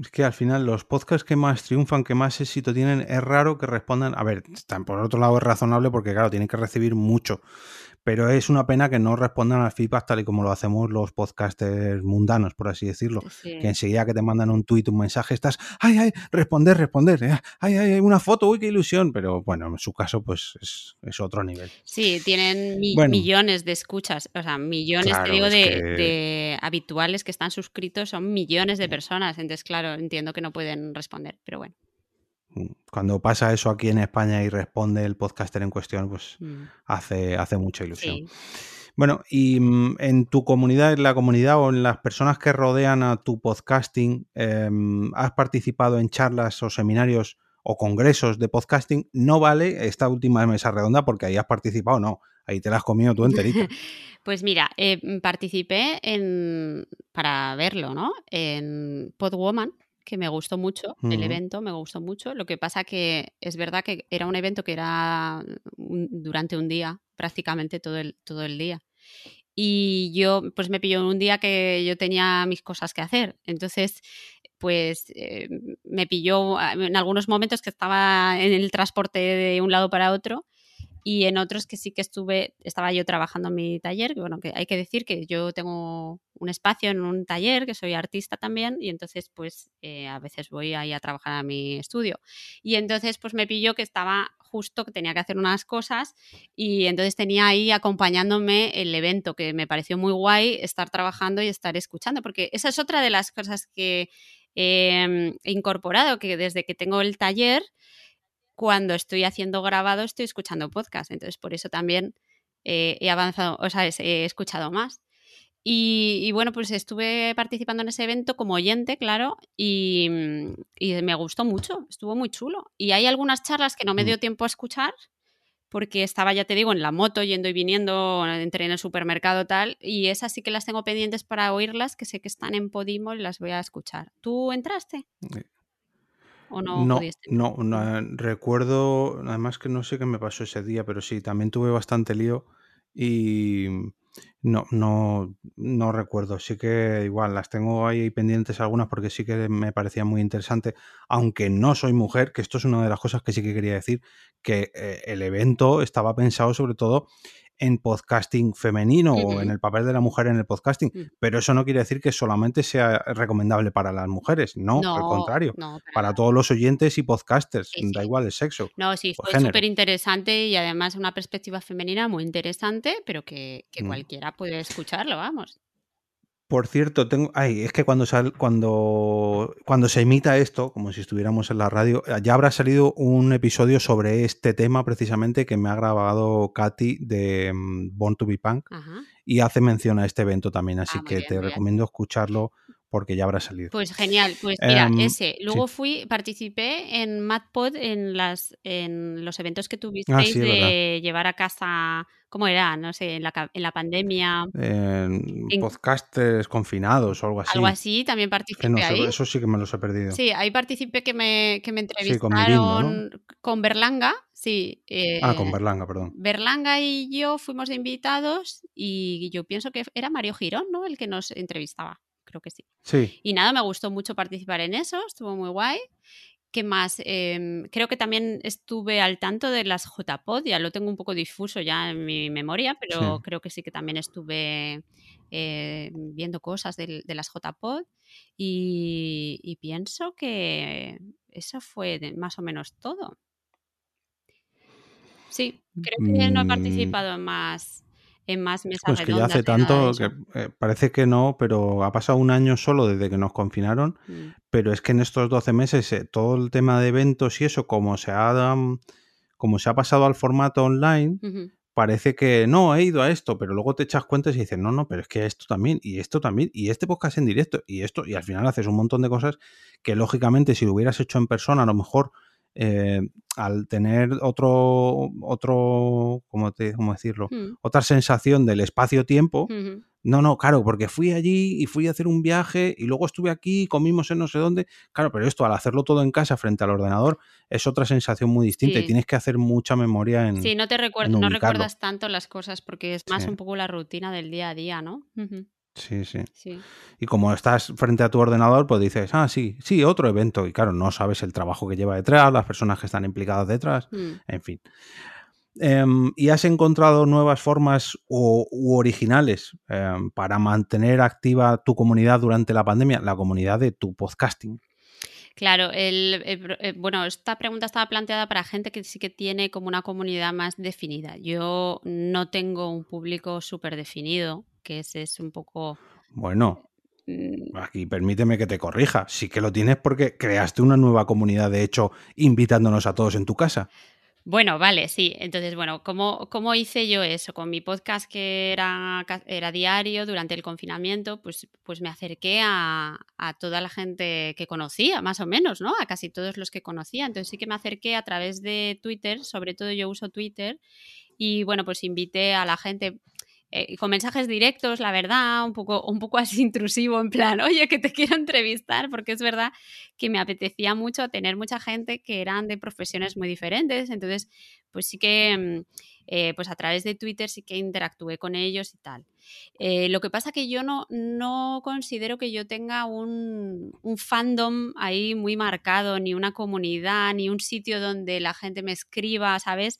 Es que al final los podcasts que más triunfan, que más éxito tienen, es raro que respondan. A ver, por otro lado es razonable porque, claro, tienen que recibir mucho pero es una pena que no respondan al feedback tal y como lo hacemos los podcasters mundanos, por así decirlo. Que enseguida que te mandan un tuit, un mensaje, estás, ay, ay, responder, responder, eh, ay, ay, una foto, uy, qué ilusión. Pero bueno, en su caso, pues es, otro nivel. Sí, tienen millones de escuchas, o sea, millones, te digo, de, habituales que están suscritos, son millones de personas. Entonces, claro, entiendo que no pueden responder, pero bueno. Cuando pasa eso aquí en España y responde el podcaster en cuestión, pues mm. hace, hace mucha ilusión. Bueno, y mm, en tu comunidad, en la comunidad o en las personas que rodean a tu podcasting, em, ¿has participado en charlas o seminarios o congresos de podcasting? No vale esta última mesa redonda porque ahí has participado, no. Ahí te la has comido tú enterito. [laughs] pues mira, eh, participé en, para verlo, ¿no? En Podwoman, que me gustó mucho, el evento me gustó mucho. Lo que pasa que es verdad que era un evento que era durante un día, prácticamente todo el, todo el día. Y yo, pues me pilló un día que yo tenía mis cosas que hacer. Entonces, pues eh, me pilló en algunos momentos que estaba en el transporte de un lado para otro y en otros que sí que estuve, estaba yo trabajando en mi taller, que bueno, que hay que decir que yo tengo un espacio en un taller, que soy artista también, y entonces pues eh, a veces voy ahí a trabajar a mi estudio. Y entonces pues me pilló que estaba justo que tenía que hacer unas cosas y entonces tenía ahí acompañándome el evento, que me pareció muy guay estar trabajando y estar escuchando, porque esa es otra de las cosas que he incorporado, que desde que tengo el taller, cuando estoy haciendo grabado, estoy escuchando podcast. Entonces, por eso también eh, he avanzado, o sea, he escuchado más. Y, bueno, pues estuve participando en ese evento como oyente, claro, y, me gustó mucho, estuvo muy chulo. Y hay algunas charlas que no me mm. dio tiempo a escuchar, porque estaba, ya te digo, en la moto, yendo y viniendo, entré en el supermercado tal, y esas sí que las tengo pendientes para oírlas, que sé que están en Podimo y las voy a escuchar. ¿Tú entraste? ¿O no, no, no, no, recuerdo, además que no sé qué me pasó ese día, pero sí, también tuve bastante lío y no, no, no recuerdo. Sí que igual las tengo ahí pendientes algunas porque sí que me parecía muy interesante, aunque no soy mujer, que esto es una de las cosas que sí que quería decir, que eh, el evento estaba pensado sobre todo en podcasting femenino o en el papel de la mujer en el podcasting, mm. pero eso no quiere decir que solamente sea recomendable para las mujeres, no, al contrario, para, todos los oyentes y podcasters, da igual el sexo. No, sí, fue súper interesante y además una perspectiva femenina muy interesante, pero que, mm. cualquiera puede escucharlo, vamos. Por cierto, tengo. Ay, es que cuando sal, cuando, cuando se emita esto, como si estuviéramos en la radio, eh, ya habrá salido un episodio sobre este tema precisamente que me ha grabado Katy de mm, Born to be Punk y hace mención a este evento también, así ah, que te recomiendo escucharlo porque ya habrá salido. Pues genial, pues mira, em, ese. Luego fui, participé en MadPod en las en los eventos que ah, tuvisteis de llevar a casa, ¿cómo era? No sé, en la, en la pandemia. En, podcasters confinados o algo así. Algo así, también participé ahí. Eso sí que me los he perdido. Sí, ahí participé que me, que me entrevistaron con, Berlanga, sí. ah, con eh, Berlanga, perdón. Berlanga y yo fuimos invitados y yo pienso que era Mario Girón, ¿no? El que nos entrevistaba creo que sí. Sí. Y nada, me gustó mucho participar en eso, estuvo muy guay. ¿Qué más? Em, creo que también estuve al tanto de las JPod, ya lo tengo un poco difuso ya en mi memoria, pero creo que sí que también estuve eh, viendo cosas de, las JPod y, y, pienso que eso fue más o menos todo. Sí, creo que no he mm. participado en más, en más mesas Pues que ya hace tanto que eh, parece que no, pero ha pasado un año solo desde que nos confinaron, mm. pero es que en estos 12 meses eh, todo el tema de eventos y eso, como se ha, como se ha pasado al formato online, parece que no, he ido a esto, pero luego te echas cuentas y dices, no, no, pero es que esto también, y esto también, y este podcast en directo, y esto, y al final haces un montón de cosas que lógicamente si lo hubieras hecho en persona, a lo mejor eh, al tener otro, otro, ¿cómo, te, cómo decirlo? Hmm. Otra sensación del espacio-tiempo. No, no, claro, porque fui allí y fui a hacer un viaje y luego estuve aquí, comimos en no sé dónde. Claro, pero esto al hacerlo todo en casa frente al ordenador es otra sensación muy distinta y tienes que hacer mucha memoria en. Sí, no te recuerdas, no recuerdas tanto las cosas porque es más un poco la rutina del día a día, ¿no? Sí, sí, Y como estás frente a tu ordenador, pues dices, ah, sí, sí, otro evento. Y claro, no sabes el trabajo que lleva detrás, las personas que están implicadas detrás, mm. en fin. Em, ¿Y has encontrado nuevas formas u, originales em, para mantener activa tu comunidad durante la pandemia, la comunidad de tu podcasting? Claro, el, eh, bueno, esta pregunta estaba planteada para gente que sí que tiene como una comunidad más definida. Yo no tengo un público súper definido, que ese es un poco... Bueno, mm. aquí permíteme que te corrija. Sí que lo tienes porque creaste una nueva comunidad, de hecho, invitándonos a todos en tu casa. Bueno, vale, sí. Entonces, bueno, ¿cómo, ¿cómo, hice yo eso? Con mi podcast que era, era diario durante el confinamiento, pues, pues me acerqué a, a, toda la gente que conocía, más o menos, ¿no? A casi todos los que conocía. Entonces sí que me acerqué a través de Twitter, sobre todo yo uso Twitter, y bueno, pues invité a la gente eh, con mensajes directos, la verdad, un poco, un poco así intrusivo, en plan, oye, que te quiero entrevistar, porque es verdad que me apetecía mucho tener mucha gente que eran de profesiones muy diferentes, entonces, pues sí que, mm, eh, pues a través de Twitter sí que interactué con ellos y tal. Eh, lo que pasa que yo no, no considero que yo tenga un, un fandom ahí muy marcado, ni una comunidad, ni un sitio donde la gente me escriba, ¿sabes?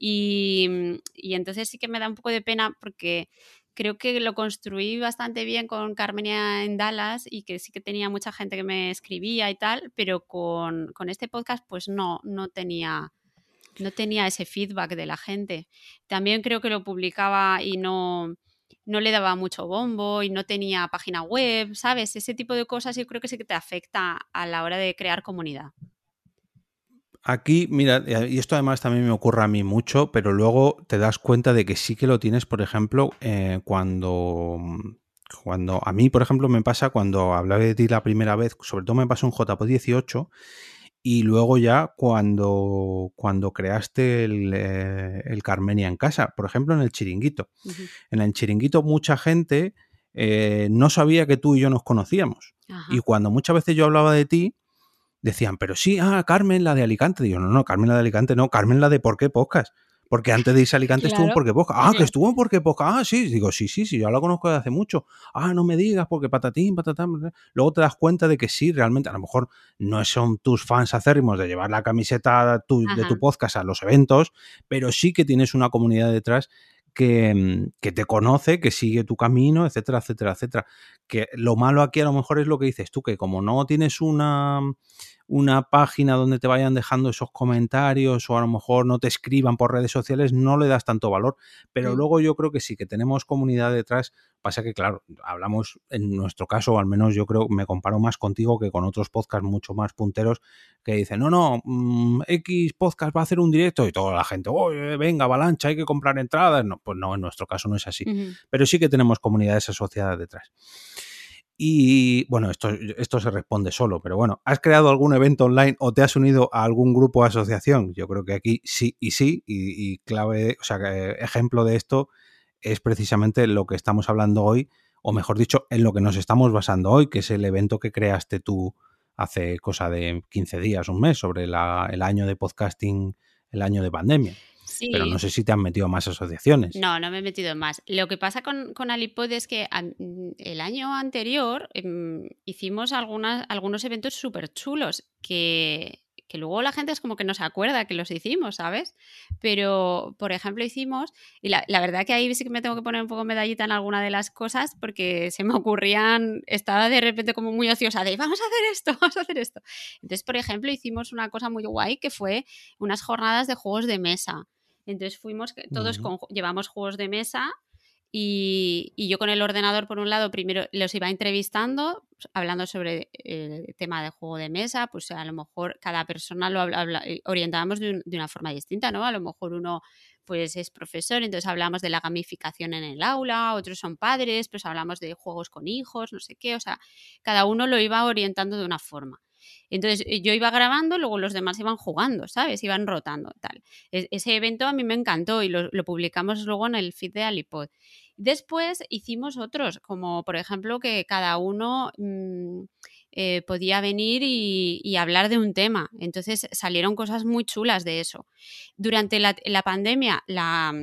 Mm, y, entonces sí que me da un poco de pena porque creo que lo construí bastante bien con Carmenia en Dallas y que sí que tenía mucha gente que me escribía y tal, pero con, este podcast pues no, no tenía no tenía ese feedback de la gente. También creo que lo publicaba y no, no le daba mucho bombo y no tenía página web, ¿sabes? Ese tipo de cosas yo creo que sí que te afecta a la hora de crear comunidad. Aquí, mira, y esto además también me ocurre a mí mucho, pero luego te das cuenta de que sí que lo tienes, por ejemplo, eh, cuando, cuando a mí, por ejemplo, me pasa cuando hablaba de ti la primera vez, sobre todo me pasó en JPO 18 y luego ya cuando, cuando creaste el, eh, el, Carmenia en casa, por ejemplo, en el chiringuito. En el chiringuito mucha gente eh, no sabía que tú y yo nos conocíamos. Y cuando muchas veces yo hablaba de ti, decían, pero sí, ah, Carmen, la de Alicante. Digo, no, no, Carmen, la de Alicante, no, Carmen, la de ¿Por qué Podcast? Porque antes de irse a Alicante estuvo en Porque Podcast. Ah, que estuvo en Porque Podcast. Ah, sí. Digo, sí, sí, sí, yo la conozco desde hace mucho. Ah, no me digas, porque patatín, patatán. Luego te das cuenta de que sí, realmente, a lo mejor no son tus fans acérrimos de llevar la camiseta de tu podcast a los eventos, pero sí que tienes una comunidad detrás que, mm, que, te conoce, que sigue tu camino, etcétera, etcétera, etcétera. Que lo malo aquí a lo mejor es lo que dices tú, que como no tienes una una página donde te vayan dejando esos comentarios o a lo mejor no te escriban por redes sociales, no le das tanto valor. Pero luego yo creo que sí, que tenemos comunidad detrás. Pasa que, claro, hablamos en nuestro caso, o al menos yo creo, me comparo más contigo que con otros podcasts mucho más punteros que dicen, no, no, mm, X podcast va a hacer un directo y toda la gente, oye, venga, avalancha, hay que comprar entradas. No, pues no, en nuestro caso no es así. Pero sí que tenemos comunidades asociadas detrás. Y bueno, esto, esto se responde solo, pero bueno, ¿has creado algún evento online o te has unido a algún grupo o asociación? Yo creo que aquí sí y sí, y, clave, o sea, ejemplo de esto es precisamente lo que estamos hablando hoy, o mejor dicho, en lo que nos estamos basando hoy, que es el evento que creaste tú hace cosa de 15 días, un mes, sobre el año de podcasting, el año de pandemia. Pero no sé si te han metido más asociaciones. No, no me he metido más. Lo que pasa con, con Alipod es que el año anterior em, hicimos algunas, algunos eventos súper chulos que, que luego la gente es como que no se acuerda que los hicimos, ¿sabes? Pero, por ejemplo, hicimos, y la, la, verdad que ahí sí que me tengo que poner un poco medallita en alguna de las cosas porque se me ocurrían, estaba de repente como muy ociosa de, vamos a hacer esto, [laughs] vamos a hacer esto. Entonces, por ejemplo, hicimos una cosa muy guay que fue unas jornadas de juegos de mesa. Entonces fuimos, todos llevamos juegos de mesa y, yo con el ordenador, por un lado, primero los iba entrevistando, pues, hablando sobre el tema de juego de mesa, pues a lo mejor cada persona lo habla, eh, orientábamos de, una forma distinta, ¿no? A lo mejor uno pues es profesor, entonces hablamos de la gamificación en el aula, otros son padres, pues hablamos de juegos con hijos, no sé qué, o sea, cada uno lo iba orientando de una forma. Entonces eh, yo iba grabando, luego los demás iban jugando, ¿sabes? Iban rotando, tal. ese evento a mí me encantó y lo, publicamos luego en el feed de Alipod. Después hicimos otros, como por ejemplo que cada uno mm, eh, podía venir y, hablar de un tema. Entonces salieron cosas muy chulas de eso. Durante la, pandemia, la,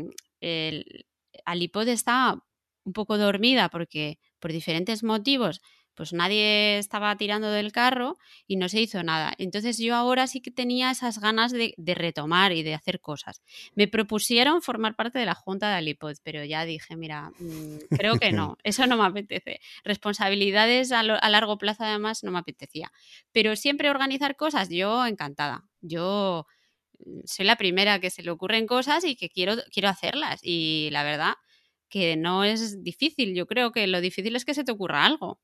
el, Alipod estaba un poco dormida porque por diferentes motivos pues nadie estaba tirando del carro y no se hizo nada. Entonces yo ahora sí que tenía esas ganas de, retomar y de hacer cosas. Me propusieron formar parte de la Junta de Alipod, pero ya dije, mira, mm, creo que no, [laughs] eso no me apetece. Responsabilidades a, largo plazo además no me apetecía. Pero siempre organizar cosas, yo encantada. Yo mm, soy la primera que se le ocurren cosas y que quiero, quiero hacerlas. Y la verdad que no es difícil. Yo creo que lo difícil es que se te ocurra algo.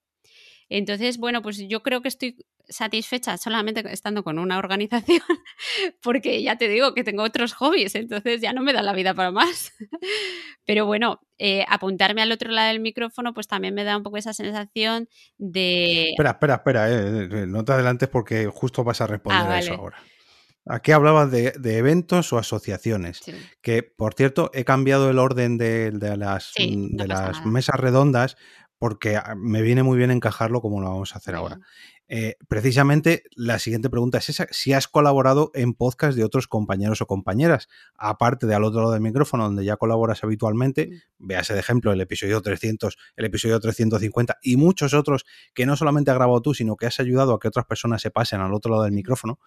Entonces, bueno, pues yo creo que estoy satisfecha solamente estando con una organización, [laughs] porque ya te digo que tengo otros hobbies, entonces ya no me da la vida para más. [laughs] Pero bueno, eh, apuntarme al otro lado del micrófono, pues también me da un poco esa sensación de... Espera, espera, espera, eh, eh, no te adelantes porque justo vas a responder ah, a eso ahora. Aquí hablabas de, eventos o asociaciones, que por cierto he cambiado el orden de, las, de las mesas redondas porque ah, me viene muy bien encajarlo como lo vamos a hacer ahora. Eh, precisamente la siguiente pregunta es esa, si has colaborado en podcast de otros compañeros o compañeras, aparte de al otro lado del micrófono donde ya colaboras habitualmente, veas el ejemplo, el episodio 300, el episodio 350 y muchos otros que no solamente has grabado tú, sino que has ayudado a que otras personas se pasen al otro lado del micrófono,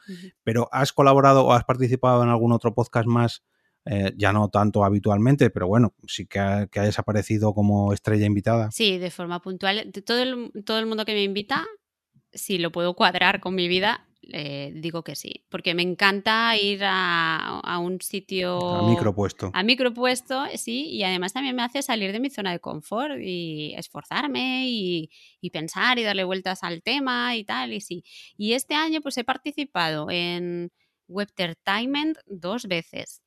pero has colaborado o has participado en algún otro podcast más eh, ya no tanto habitualmente, pero bueno, sí que ha, que desaparecido como estrella invitada. Sí, de forma puntual. Todo el, todo el mundo que me invita, si lo puedo cuadrar con mi vida, eh, digo que sí, porque me encanta ir a, un sitio... A micropuesto. A micropuesto, sí, y además también me hace salir de mi zona de confort y esforzarme y, y, pensar y darle vueltas al tema y tal, y sí. Y este año pues he participado en Webtertainment dos veces,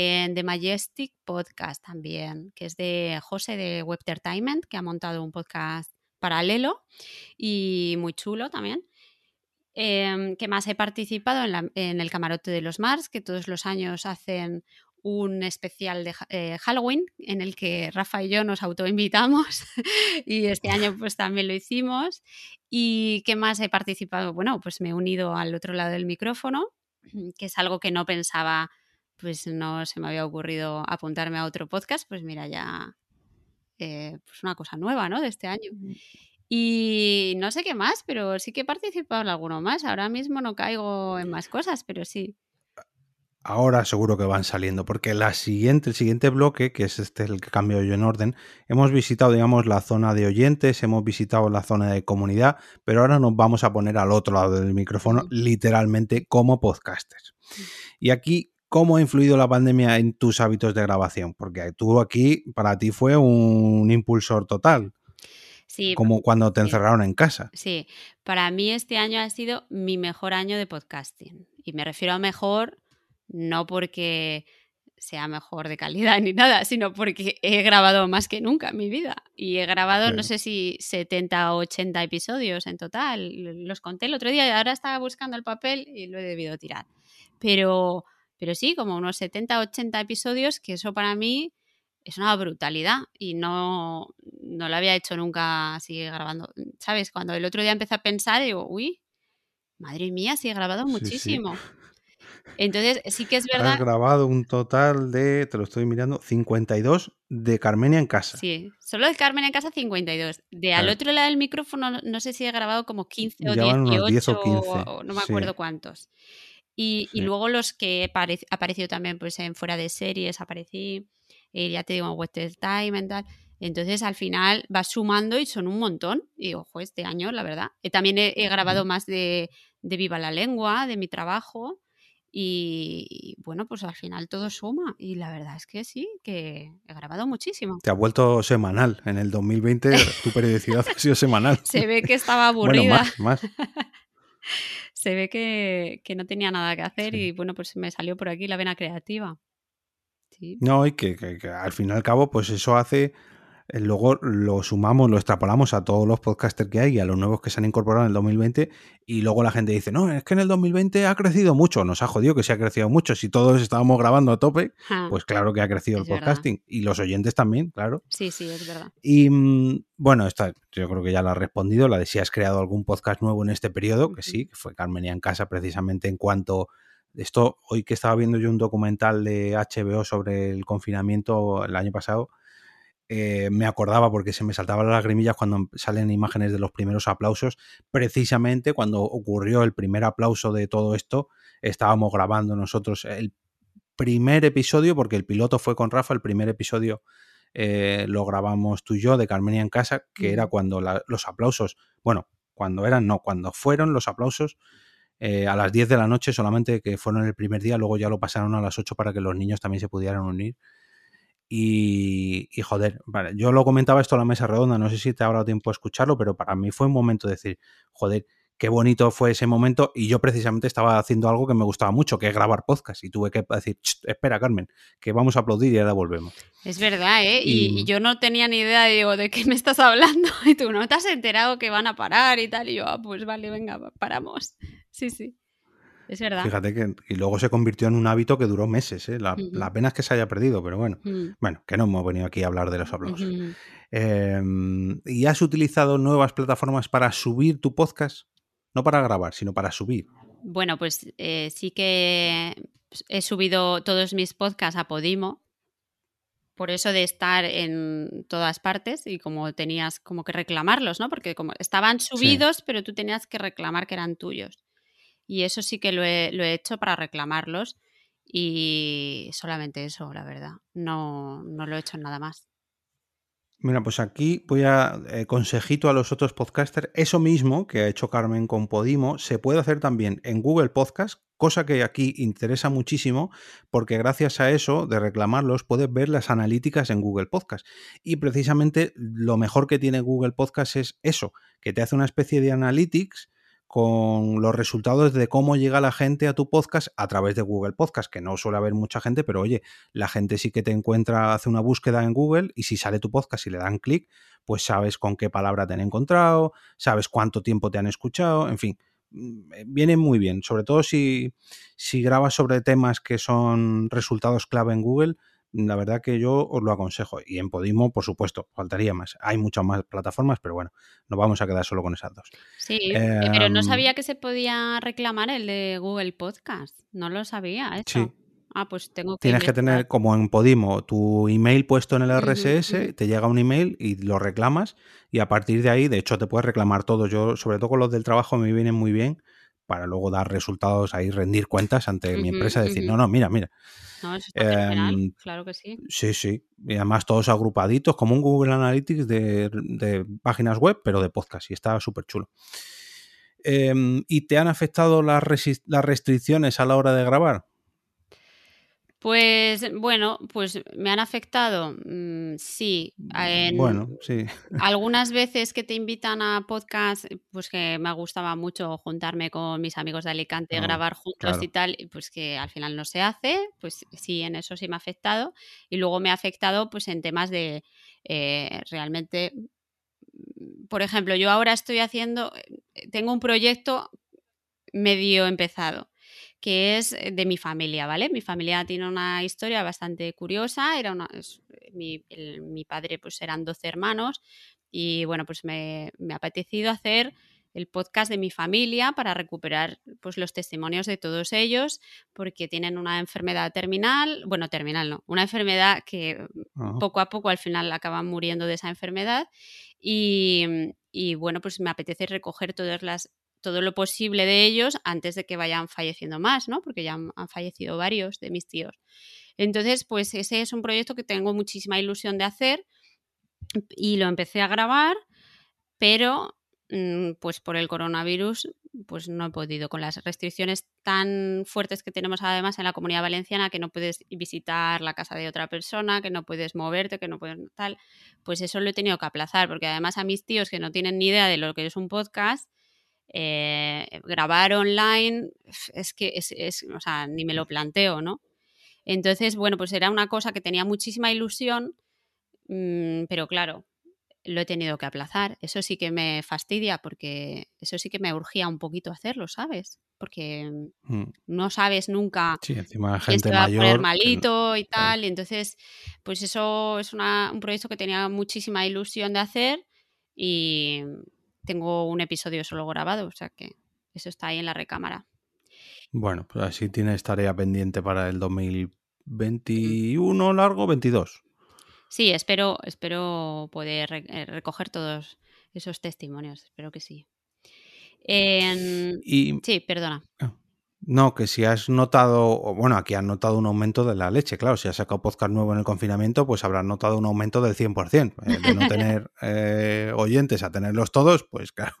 en The Majestic Podcast también, que es de José de Webtertainment, que ha montado un podcast paralelo y muy chulo también. Eh, ¿Qué más? He participado en, el Camarote de los Mars, que todos los años hacen un especial de eh, Halloween en el que Rafa y yo nos autoinvitamos [laughs] y este año pues también lo hicimos. ¿Y qué más he participado? Bueno, pues me he unido al otro lado del micrófono, que es algo que no pensaba, pues no se me había ocurrido apuntarme a otro podcast, pues mira, ya eh, pues una cosa nueva, ¿no? De este año. Y no sé qué más, pero sí que he participado en alguno más. Ahora mismo no caigo en más cosas, pero sí. Ahora seguro que van saliendo, porque la siguiente, el siguiente bloque, que es este el que cambio yo en orden, hemos visitado, digamos, la zona de oyentes, hemos visitado la zona de comunidad, pero ahora nos vamos a poner al otro lado del micrófono, literalmente como podcasters. Y aquí, ¿cómo ha influido la pandemia en tus hábitos de grabación? Porque tú aquí, para ti fue un impulsor total. Como cuando te encerraron en casa. Sí, para mí este año ha sido mi mejor año de podcasting. Y me refiero a mejor no porque sea mejor de calidad [laughs] ni nada, sino porque he grabado más que nunca en mi vida. Y he grabado, no sé si 70 o 80 episodios en total. Los conté el otro día y ahora estaba buscando el papel y lo he debido tirar. Pero, pero sí, como unos 70 o 80 episodios, que eso para mí es una brutalidad y no, no lo había hecho nunca así grabando. ¿Sabes? Cuando el otro día empecé a pensar, digo, uy, madre mía, sí he grabado muchísimo. Entonces, sí que es verdad. Has grabado un total de, te lo estoy mirando, 52 de Carmenia en casa. Sí, solo de Carmenia en casa 52. De al otro lado del micrófono, no sé si he grabado como 15 o 18 o, no me acuerdo cuántos. Y, y, luego los que he aparecido también pues en fuera de series, aparecí eh, ya te digo, en Western Time y tal. Entonces al final vas sumando y son un montón. Y ojo, este año, la verdad. Eh, también he, grabado más de, Viva la Lengua, de mi trabajo. Y, bueno, pues al final todo suma. Y la verdad es que sí, que he grabado muchísimo. Te ha vuelto semanal. En el 2020 [laughs] tu periodicidad ha sido semanal. Se ve que estaba aburrida. más, Se ve que, no tenía nada que hacer y bueno, pues me salió por aquí la vena creativa. No, y que, al fin y al cabo, pues eso hace luego lo sumamos, lo extrapolamos a todos los podcasters que hay y a los nuevos que se han incorporado en el 2020 y luego la gente dice, no, es que en el 2020 ha crecido mucho, nos ha jodido que se ha crecido mucho, si todos estábamos grabando a tope, pues claro que ha crecido el podcasting y los oyentes también, claro. Sí, sí, es verdad. Y mm, bueno, esta yo creo que ya la ha respondido, la de si has creado algún podcast nuevo en este periodo, que sí, que fue Carmenia en casa precisamente en cuanto esto, hoy que estaba viendo yo un documental de HBO sobre el confinamiento el año pasado, eh, me acordaba porque se me saltaban las lagrimillas cuando salen imágenes de los primeros aplausos. Precisamente cuando ocurrió el primer aplauso de todo esto, estábamos grabando nosotros el primer episodio, porque el piloto fue con Rafa, el primer episodio eh, lo grabamos tú y yo de Carmenia en casa, que era cuando los aplausos, bueno, cuando eran, no, cuando fueron los aplausos eh, a las 10 de la noche solamente, que fueron el primer día, luego ya lo pasaron a las 8 para que los niños también se pudieran unir. Y, joder, vale, yo lo comentaba esto en la mesa redonda, no sé si te habrá tiempo a escucharlo, pero para mí fue un momento de decir, joder, qué bonito fue ese momento y yo precisamente estaba haciendo algo que me gustaba mucho, que es grabar podcast y tuve que decir, espera Carmen, que vamos a aplaudir y ahora volvemos. Es verdad, ¿eh? Y, yo no tenía ni idea, digo, de qué me estás hablando [laughs] y tú no te has enterado que van a parar y tal y yo, ah, pues vale, venga, paramos. Sí, sí. Es verdad. Fíjate que y luego se convirtió en un hábito que duró meses. ¿eh? La, pena es que se haya perdido, pero bueno. Bueno, que no hemos venido aquí a hablar de los aplausos. Em, ¿Y has utilizado nuevas plataformas para subir tu podcast? No para grabar, sino para subir. Bueno, pues eh, sí que he subido todos mis podcasts a Podimo, por eso de estar en todas partes y como tenías como que reclamarlos, ¿no? Porque como estaban subidos, pero tú tenías que reclamar que eran tuyos. Y eso sí que lo he, lo he, hecho para reclamarlos y solamente eso, la verdad. No, no lo he hecho nada más. Mira, pues aquí voy a eh, consejito a los otros podcasters. Eso mismo que ha hecho Carmen con Podimo se puede hacer también en Google Podcast, cosa que aquí interesa muchísimo porque gracias a eso de reclamarlos puedes ver las analíticas en Google Podcast. Y precisamente lo mejor que tiene Google Podcast es eso, que te hace una especie de analytics con los resultados de cómo llega la gente a tu podcast a través de Google Podcast, que no suele haber mucha gente, pero oye, la gente sí que te encuentra, hace una búsqueda en Google y si sale tu podcast y le dan clic, pues sabes con qué palabra te han encontrado, sabes cuánto tiempo te han escuchado, en fin, mm, viene muy bien, sobre todo si, si grabas sobre temas que son resultados clave en Google, la verdad que yo os lo aconsejo. Y en Podimo, por supuesto, faltaría más. Hay muchas más plataformas, pero bueno, nos vamos a quedar solo con esas dos. Sí, pero no Em, sabía que se podía reclamar el de Google Podcast. No lo sabía sí, eso. Ah, pues tengo que tienes que tener, como en Podimo, tu email puesto en el RSS, te llega un email y lo reclamas. Y a partir de ahí, de hecho, te puedes reclamar todo. Yo, sobre todo con los del trabajo, me vienen muy bien para luego dar resultados ahí, rendir cuentas ante mi empresa, decir, no, no, mira, mira. No, eso está fenomenal. Em, Claro que sí. Sí, sí. Y además todos agrupaditos, como un Google Analytics de, de páginas web, pero de podcast. Y está súper chulo. Em, ¿Y te han afectado las restricciones a la hora de grabar? Pues bueno, pues me han afectado, mm, sí, en Bueno, sí. algunas [laughs] veces que te invitan a podcast, pues que me gustaba mucho juntarme con mis amigos de Alicante, Ah, grabar juntos y tal, pues que al final no se hace, pues sí, en eso sí me ha afectado. Y luego me ha afectado pues en temas de eh, realmente, mm, por ejemplo, yo ahora estoy haciendo, eh, tengo un proyecto medio empezado, que es eh, de mi familia, ¿vale? Mi familia tiene una historia bastante curiosa, era una, es- mi, el- mi padre pues eran 12 hermanos y bueno, pues me, me ha apetecido hacer el podcast de mi familia para recuperar pues los testimonios de todos ellos porque tienen una enfermedad terminal, bueno, terminal no, una enfermedad que Ajá. poco a poco al final acaban muriendo de esa enfermedad y, y, bueno, pues me apetece recoger todas las todo lo posible de ellos antes de que vayan falleciendo más, ¿no? Porque ya han, fallecido varios de mis tíos. Entonces, pues ese es un proyecto que tengo muchísima ilusión de hacer y lo empecé a grabar, pero mm, pues por el coronavirus pues no he podido con las restricciones tan fuertes que tenemos además en la comunidad valenciana que no puedes visitar la casa de otra persona, que no puedes moverte, que no puedes tal, pues eso lo he tenido que aplazar porque además a mis tíos que no tienen ni idea de lo que es un podcast eh, grabar online es que es, es, o sea, ni me lo planteo, ¿no? Entonces, bueno, pues era una cosa que tenía muchísima ilusión, mmm, pero claro, lo he tenido que aplazar. Eso sí que me fastidia porque eso sí que me urgía un poquito hacerlo, ¿sabes? Porque Mm. no sabes nunca Sí, encima gente se va a poner malito y tal. Y entonces, pues eso es una- un proyecto que tenía muchísima ilusión de hacer y tengo un episodio solo grabado, o sea que eso está ahí en la recámara. Bueno, pues así tienes tarea pendiente para el 2021 largo, 22. Sí, espero, espero poder eh, recoger todos esos testimonios, espero que sí. En- Y Sí, perdona. No, que si has notado, bueno, aquí has notado un aumento de la leche, claro, si has sacado podcast nuevo en el confinamiento, pues habrás notado un aumento del 100%. eh, de no [laughs] tener eh, oyentes a tenerlos todos, pues claro.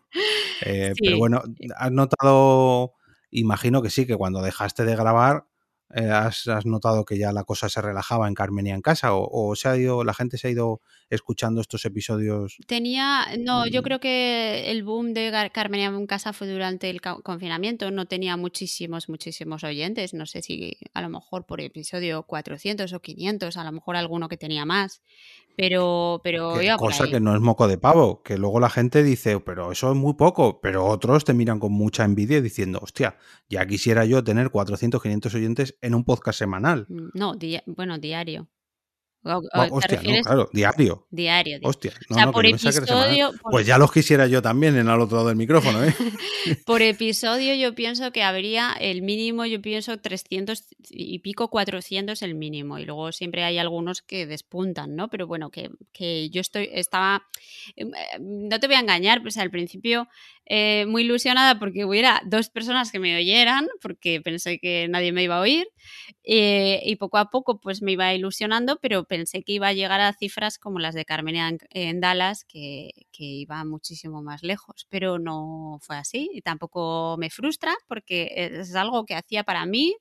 Eh, Pero bueno, has notado, imagino que sí, que cuando dejaste de grabar, eh, has, has notado que ya la cosa se relajaba en Carmenia en casa, o, o se ha ido, la gente se ha ido escuchando estos episodios. Tenía, no, yo Mm. creo que el boom de Gar- Carmen en casa fue durante el confinamiento, no tenía muchísimos, muchísimos oyentes, no sé si a lo mejor por episodio 400 o 500, a lo mejor alguno que tenía más, pero, pero Que, cosa ahí. que no es moco de pavo, que luego la gente dice, pero eso es muy poco, pero otros te miran con mucha envidia diciendo, hostia, ya quisiera yo tener 400, 500 oyentes en un podcast semanal. Mm, No, di- bueno, diario. O- o Va, ¿Te hostia, no, claro, diario. Diario, di- Hostia, O no, sea, no, por episodio, por, Pues ya los quisiera yo también en al otro lado del micrófono, ¿eh? [laughs] por episodio yo pienso que habría el mínimo, yo pienso 300 y pico, 400 el mínimo. Y luego siempre hay algunos que despuntan, ¿no? Pero bueno, que, que yo estoy, estaba, em, eh, no te voy a engañar, pues al principio eh, muy ilusionada porque hubiera dos personas que me oyeran, porque pensé que nadie me iba a oír. Eh, y poco a poco pues me iba ilusionando, pero pensé que iba a llegar a cifras como las de Carmen en, Dallas, que, que iba muchísimo más lejos. Pero no fue así y tampoco me frustra porque es algo que hacía para mí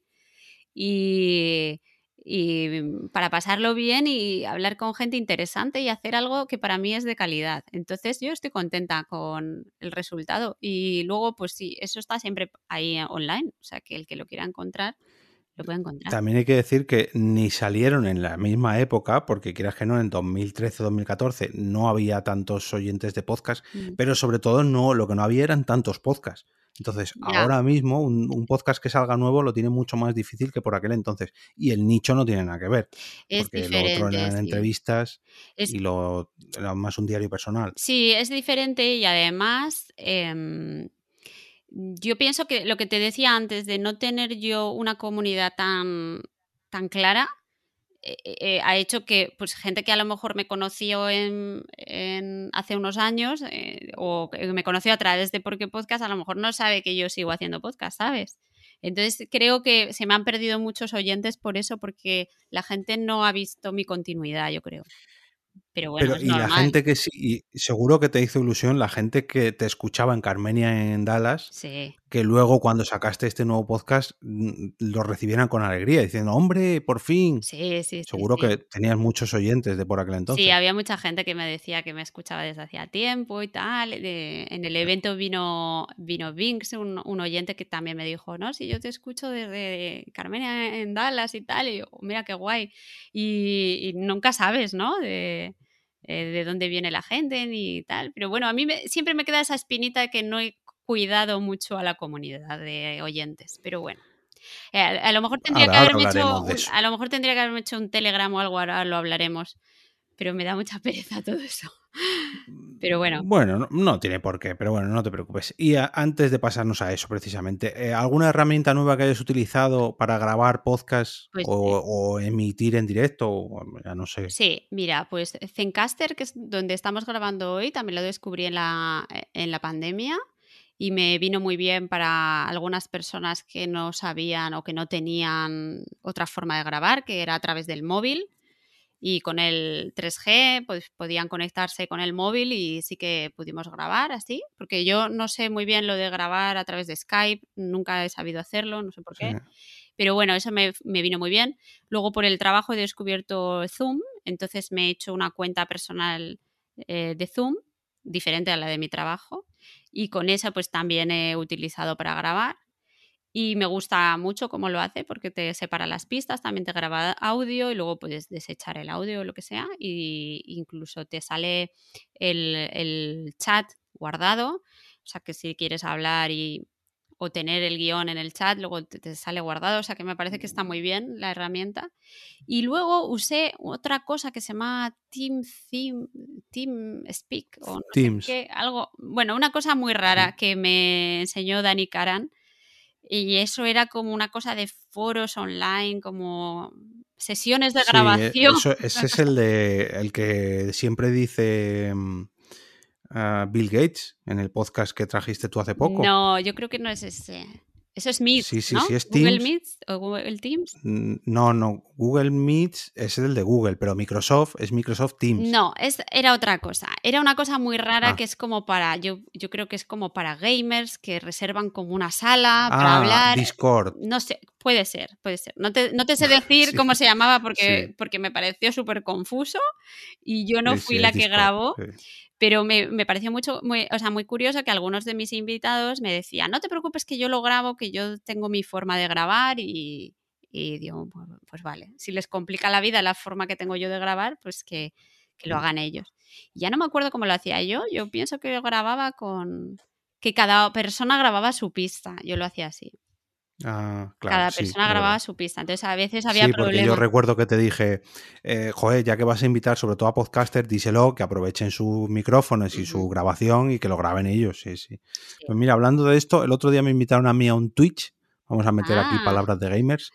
y y para pasarlo bien y hablar con gente interesante y hacer algo que para mí es de calidad. Entonces yo estoy contenta con el resultado y luego pues sí, eso está siempre ahí online, o sea que el que lo quiera encontrar lo puede encontrar. También hay que decir que ni salieron en la misma época, porque quieras que no, en 2013-2014 no había tantos oyentes de podcast, mm. pero sobre todo no, lo que no había eran tantos podcasts. Entonces, ahora mismo un, podcast que salga nuevo lo tiene mucho más difícil que por aquel entonces. Y el nicho no tiene nada que ver. porque lo otro eran entrevistas y lo, más un diario personal. Sí, es diferente y además em, yo pienso que lo que te decía antes de no tener yo una comunidad tan, tan clara, eh, eh, ha hecho que pues gente que a lo mejor me conoció en, hace unos años eh, o me conoció a través de Porque Podcast, a lo mejor no sabe que yo sigo haciendo podcast, ¿sabes? Entonces creo que se me han perdido muchos oyentes por eso, porque la gente no ha visto mi continuidad, yo creo. Pero bueno, y la gente que sí, seguro que te hizo ilusión la gente que te escuchaba en Carmenia en Dallas, que luego cuando sacaste este nuevo podcast lo recibieran con alegría, diciendo, hombre, por fin. Sí, sí. Seguro que tenías muchos oyentes de por aquel entonces. Sí, había mucha gente que me decía que me escuchaba desde hacía tiempo y tal. en el evento vino, vino Vinx, un, oyente que también me dijo, no, si yo te escucho desde Carmenia en Dallas y tal, y yo, mira qué guay. Y, y nunca sabes, ¿no? De, eh, de dónde viene la gente ni tal. Pero bueno, a mí siempre me queda esa espinita que no he cuidado mucho a la comunidad de oyentes. Pero bueno. Eh, a, lo mejor tendría que haberme hecho a lo mejor tendría que haberme hecho un telegram o algo, ahora lo hablaremos. Pero me da mucha [laughs] pereza todo eso. Pero bueno. Bueno, no, tiene por qué, pero bueno, no te preocupes. Y antes de pasarnos a eso, precisamente, eh, ¿alguna herramienta nueva que hayas utilizado para grabar podcast pues o, emitir en directo? ya no sé. Sí, mira, pues Zencaster, que es donde estamos grabando hoy, también lo descubrí en la, en la pandemia y me vino muy bien para algunas personas que no sabían o que no tenían otra forma de grabar, que era a través del móvil y con el 3G pues podían conectarse con el móvil y sí que pudimos grabar así, porque yo no sé muy bien lo de grabar a través de Skype, nunca he sabido hacerlo, no sé por qué. Pero bueno, eso me, vino muy bien. Luego por el trabajo he descubierto Zoom, entonces me he hecho una cuenta personal eh, de Zoom, diferente a la de mi trabajo, y con esa pues también he utilizado para grabar y me gusta mucho cómo lo hace porque te separa las pistas, también te graba audio y luego puedes desechar el audio o lo que sea. Y incluso te sale el, chat guardado. O sea que si quieres hablar y, o tener el guion en el chat, luego te, sale guardado. O sea que me parece que está muy bien la herramienta. Y luego usé otra cosa que se llama Team, Team Speak o Teams. algo, bueno, una cosa muy rara que me enseñó Dani Karan y eso era como una cosa de foros online, como sesiones de grabación. [laughs] ese es el de el que siempre dice mm, Bill Gates en el podcast que trajiste tú hace poco. No, yo creo que no es ese. Eso es Meet. Sí, sí, ¿no? sí, es Teams. Google Meet o Google Teams. No, no. Google Meet es el de Google, pero Microsoft es Microsoft Teams. No, es, era otra cosa. Era una cosa muy rara ah. que es como para. Yo, yo creo que es como para gamers que reservan como una sala para ah, hablar. Discord. No sé, puede ser, puede ser. No te, no te sé decir cómo se llamaba porque, porque me pareció súper confuso y yo no fui la que grabó. Pero me, me, pareció mucho, muy, o sea, muy curioso que algunos de mis invitados me decían, no te preocupes que yo lo grabo, que yo tengo mi forma de grabar y, y digo, pues, vale, si les complica la vida la forma que tengo yo de grabar, pues que, que lo mm. hagan ellos. ya no me acuerdo cómo lo hacía yo, yo pienso que yo grababa con, que cada persona grababa su pista, yo lo hacía así. Ah, Cada persona grababa su pista, entonces a veces había sí, porque Yo recuerdo que te dije, eh, joder, ya que vas a invitar sobre todo a podcasters, díselo, que aprovechen sus micrófonos y su grabación y que lo graben ellos. Sí, sí, Pues mira, hablando de esto, el otro día me invitaron a mí a un Twitch, vamos a meter aquí ah. palabras de gamers,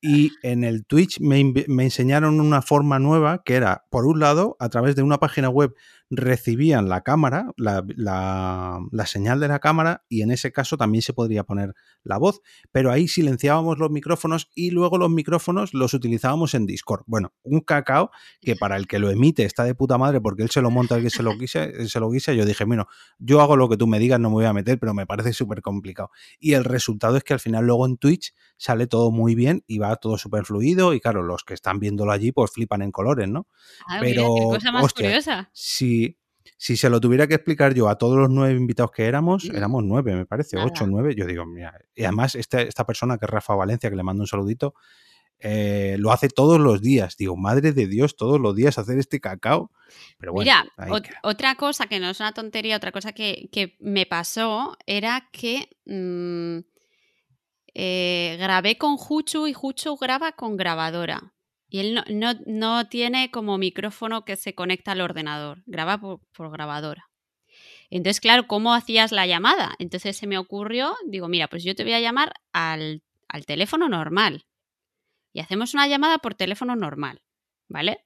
y en el Twitch me, me enseñaron una forma nueva que era, por un lado, a través de una página web recibían la cámara, la, la, señal de la cámara, y en ese caso también se podría poner la voz. Pero ahí silenciábamos los micrófonos y luego los micrófonos los utilizábamos en Discord. Bueno, un cacao que para el que lo emite está de puta madre porque él se lo monta, el que se lo guisa, se lo guisa. Yo dije, bueno, yo hago lo que tú me digas, no me voy a meter, pero me parece súper complicado. Y el resultado es que al final luego en Twitch sale todo muy bien y va todo súper fluido. Y claro, los que están viéndolo allí, pues flipan en colores, ¿no? Ah, pero, cosa más curiosa. Si, si se lo tuviera que explicar yo a todos los nueve invitados que éramos, éramos nueve, me parece, ocho, nueve, yo digo, mira, y además este, esta persona que es Rafa Valencia, que le mando un saludito, eh, lo hace todos los días. Digo, madre de Dios, todos los días hacer este cacao. Pero bueno, Mira, otra cosa que no es una tontería, otra cosa que, me pasó era que mm, eh, grabé con Juchu y Juchu graba con grabadora. Y él no, tiene como micrófono que se conecta al ordenador, graba por, grabadora. Entonces, claro, ¿cómo hacías la llamada? Entonces se me ocurrió, digo, mira, pues yo te voy a llamar al, al teléfono normal. Y hacemos una llamada por teléfono normal, ¿vale?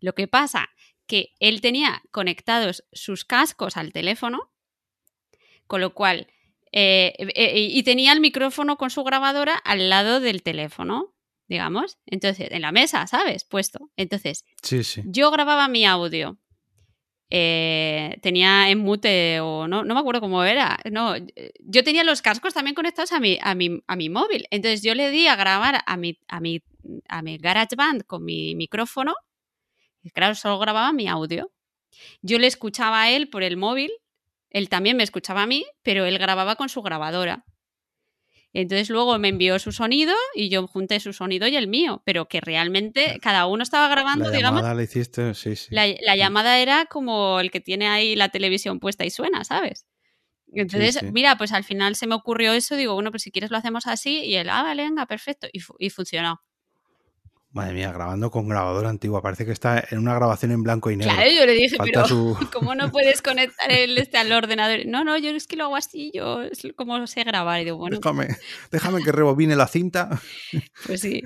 Lo que pasa que él tenía conectados sus cascos al teléfono, con lo cual, eh, eh, y tenía el micrófono con su grabadora al lado del teléfono digamos. Entonces, en la mesa, ¿sabes? Puesto. Entonces, sí, sí. yo grababa mi audio. Eh, tenía en mute o no, no me acuerdo cómo era. No, yo tenía los cascos también conectados a mi, a mi, a mi móvil. Entonces yo le di a grabar a mi, a mi, a mi GarageBand con mi micrófono. Y claro, solo grababa mi audio. Yo le escuchaba a él por el móvil. Él también me escuchaba a mí, pero él grababa con su grabadora. Entonces luego me envió su sonido y yo junté su sonido y el mío, pero que realmente cada uno estaba grabando, la digamos. Llamada la hiciste, sí, sí. La, llamada era como el que tiene ahí la televisión puesta y suena, ¿sabes? Entonces, mira, pues al final se me ocurrió eso, digo, bueno, pues si quieres lo hacemos así, y él, ah, vale, venga, perfecto, y, y funcionó. Madre mía, grabando con grabadora antigua. Parece que está en una grabación en blanco y negro. Claro, yo le dije, pero [laughs] ¿cómo no puedes [laughs] conectar el este al ordenador? No, no, yo es que lo hago así, yo es como sé grabar. Y digo, bueno. Déjame, déjame que rebobine la cinta. [laughs] Pues sí.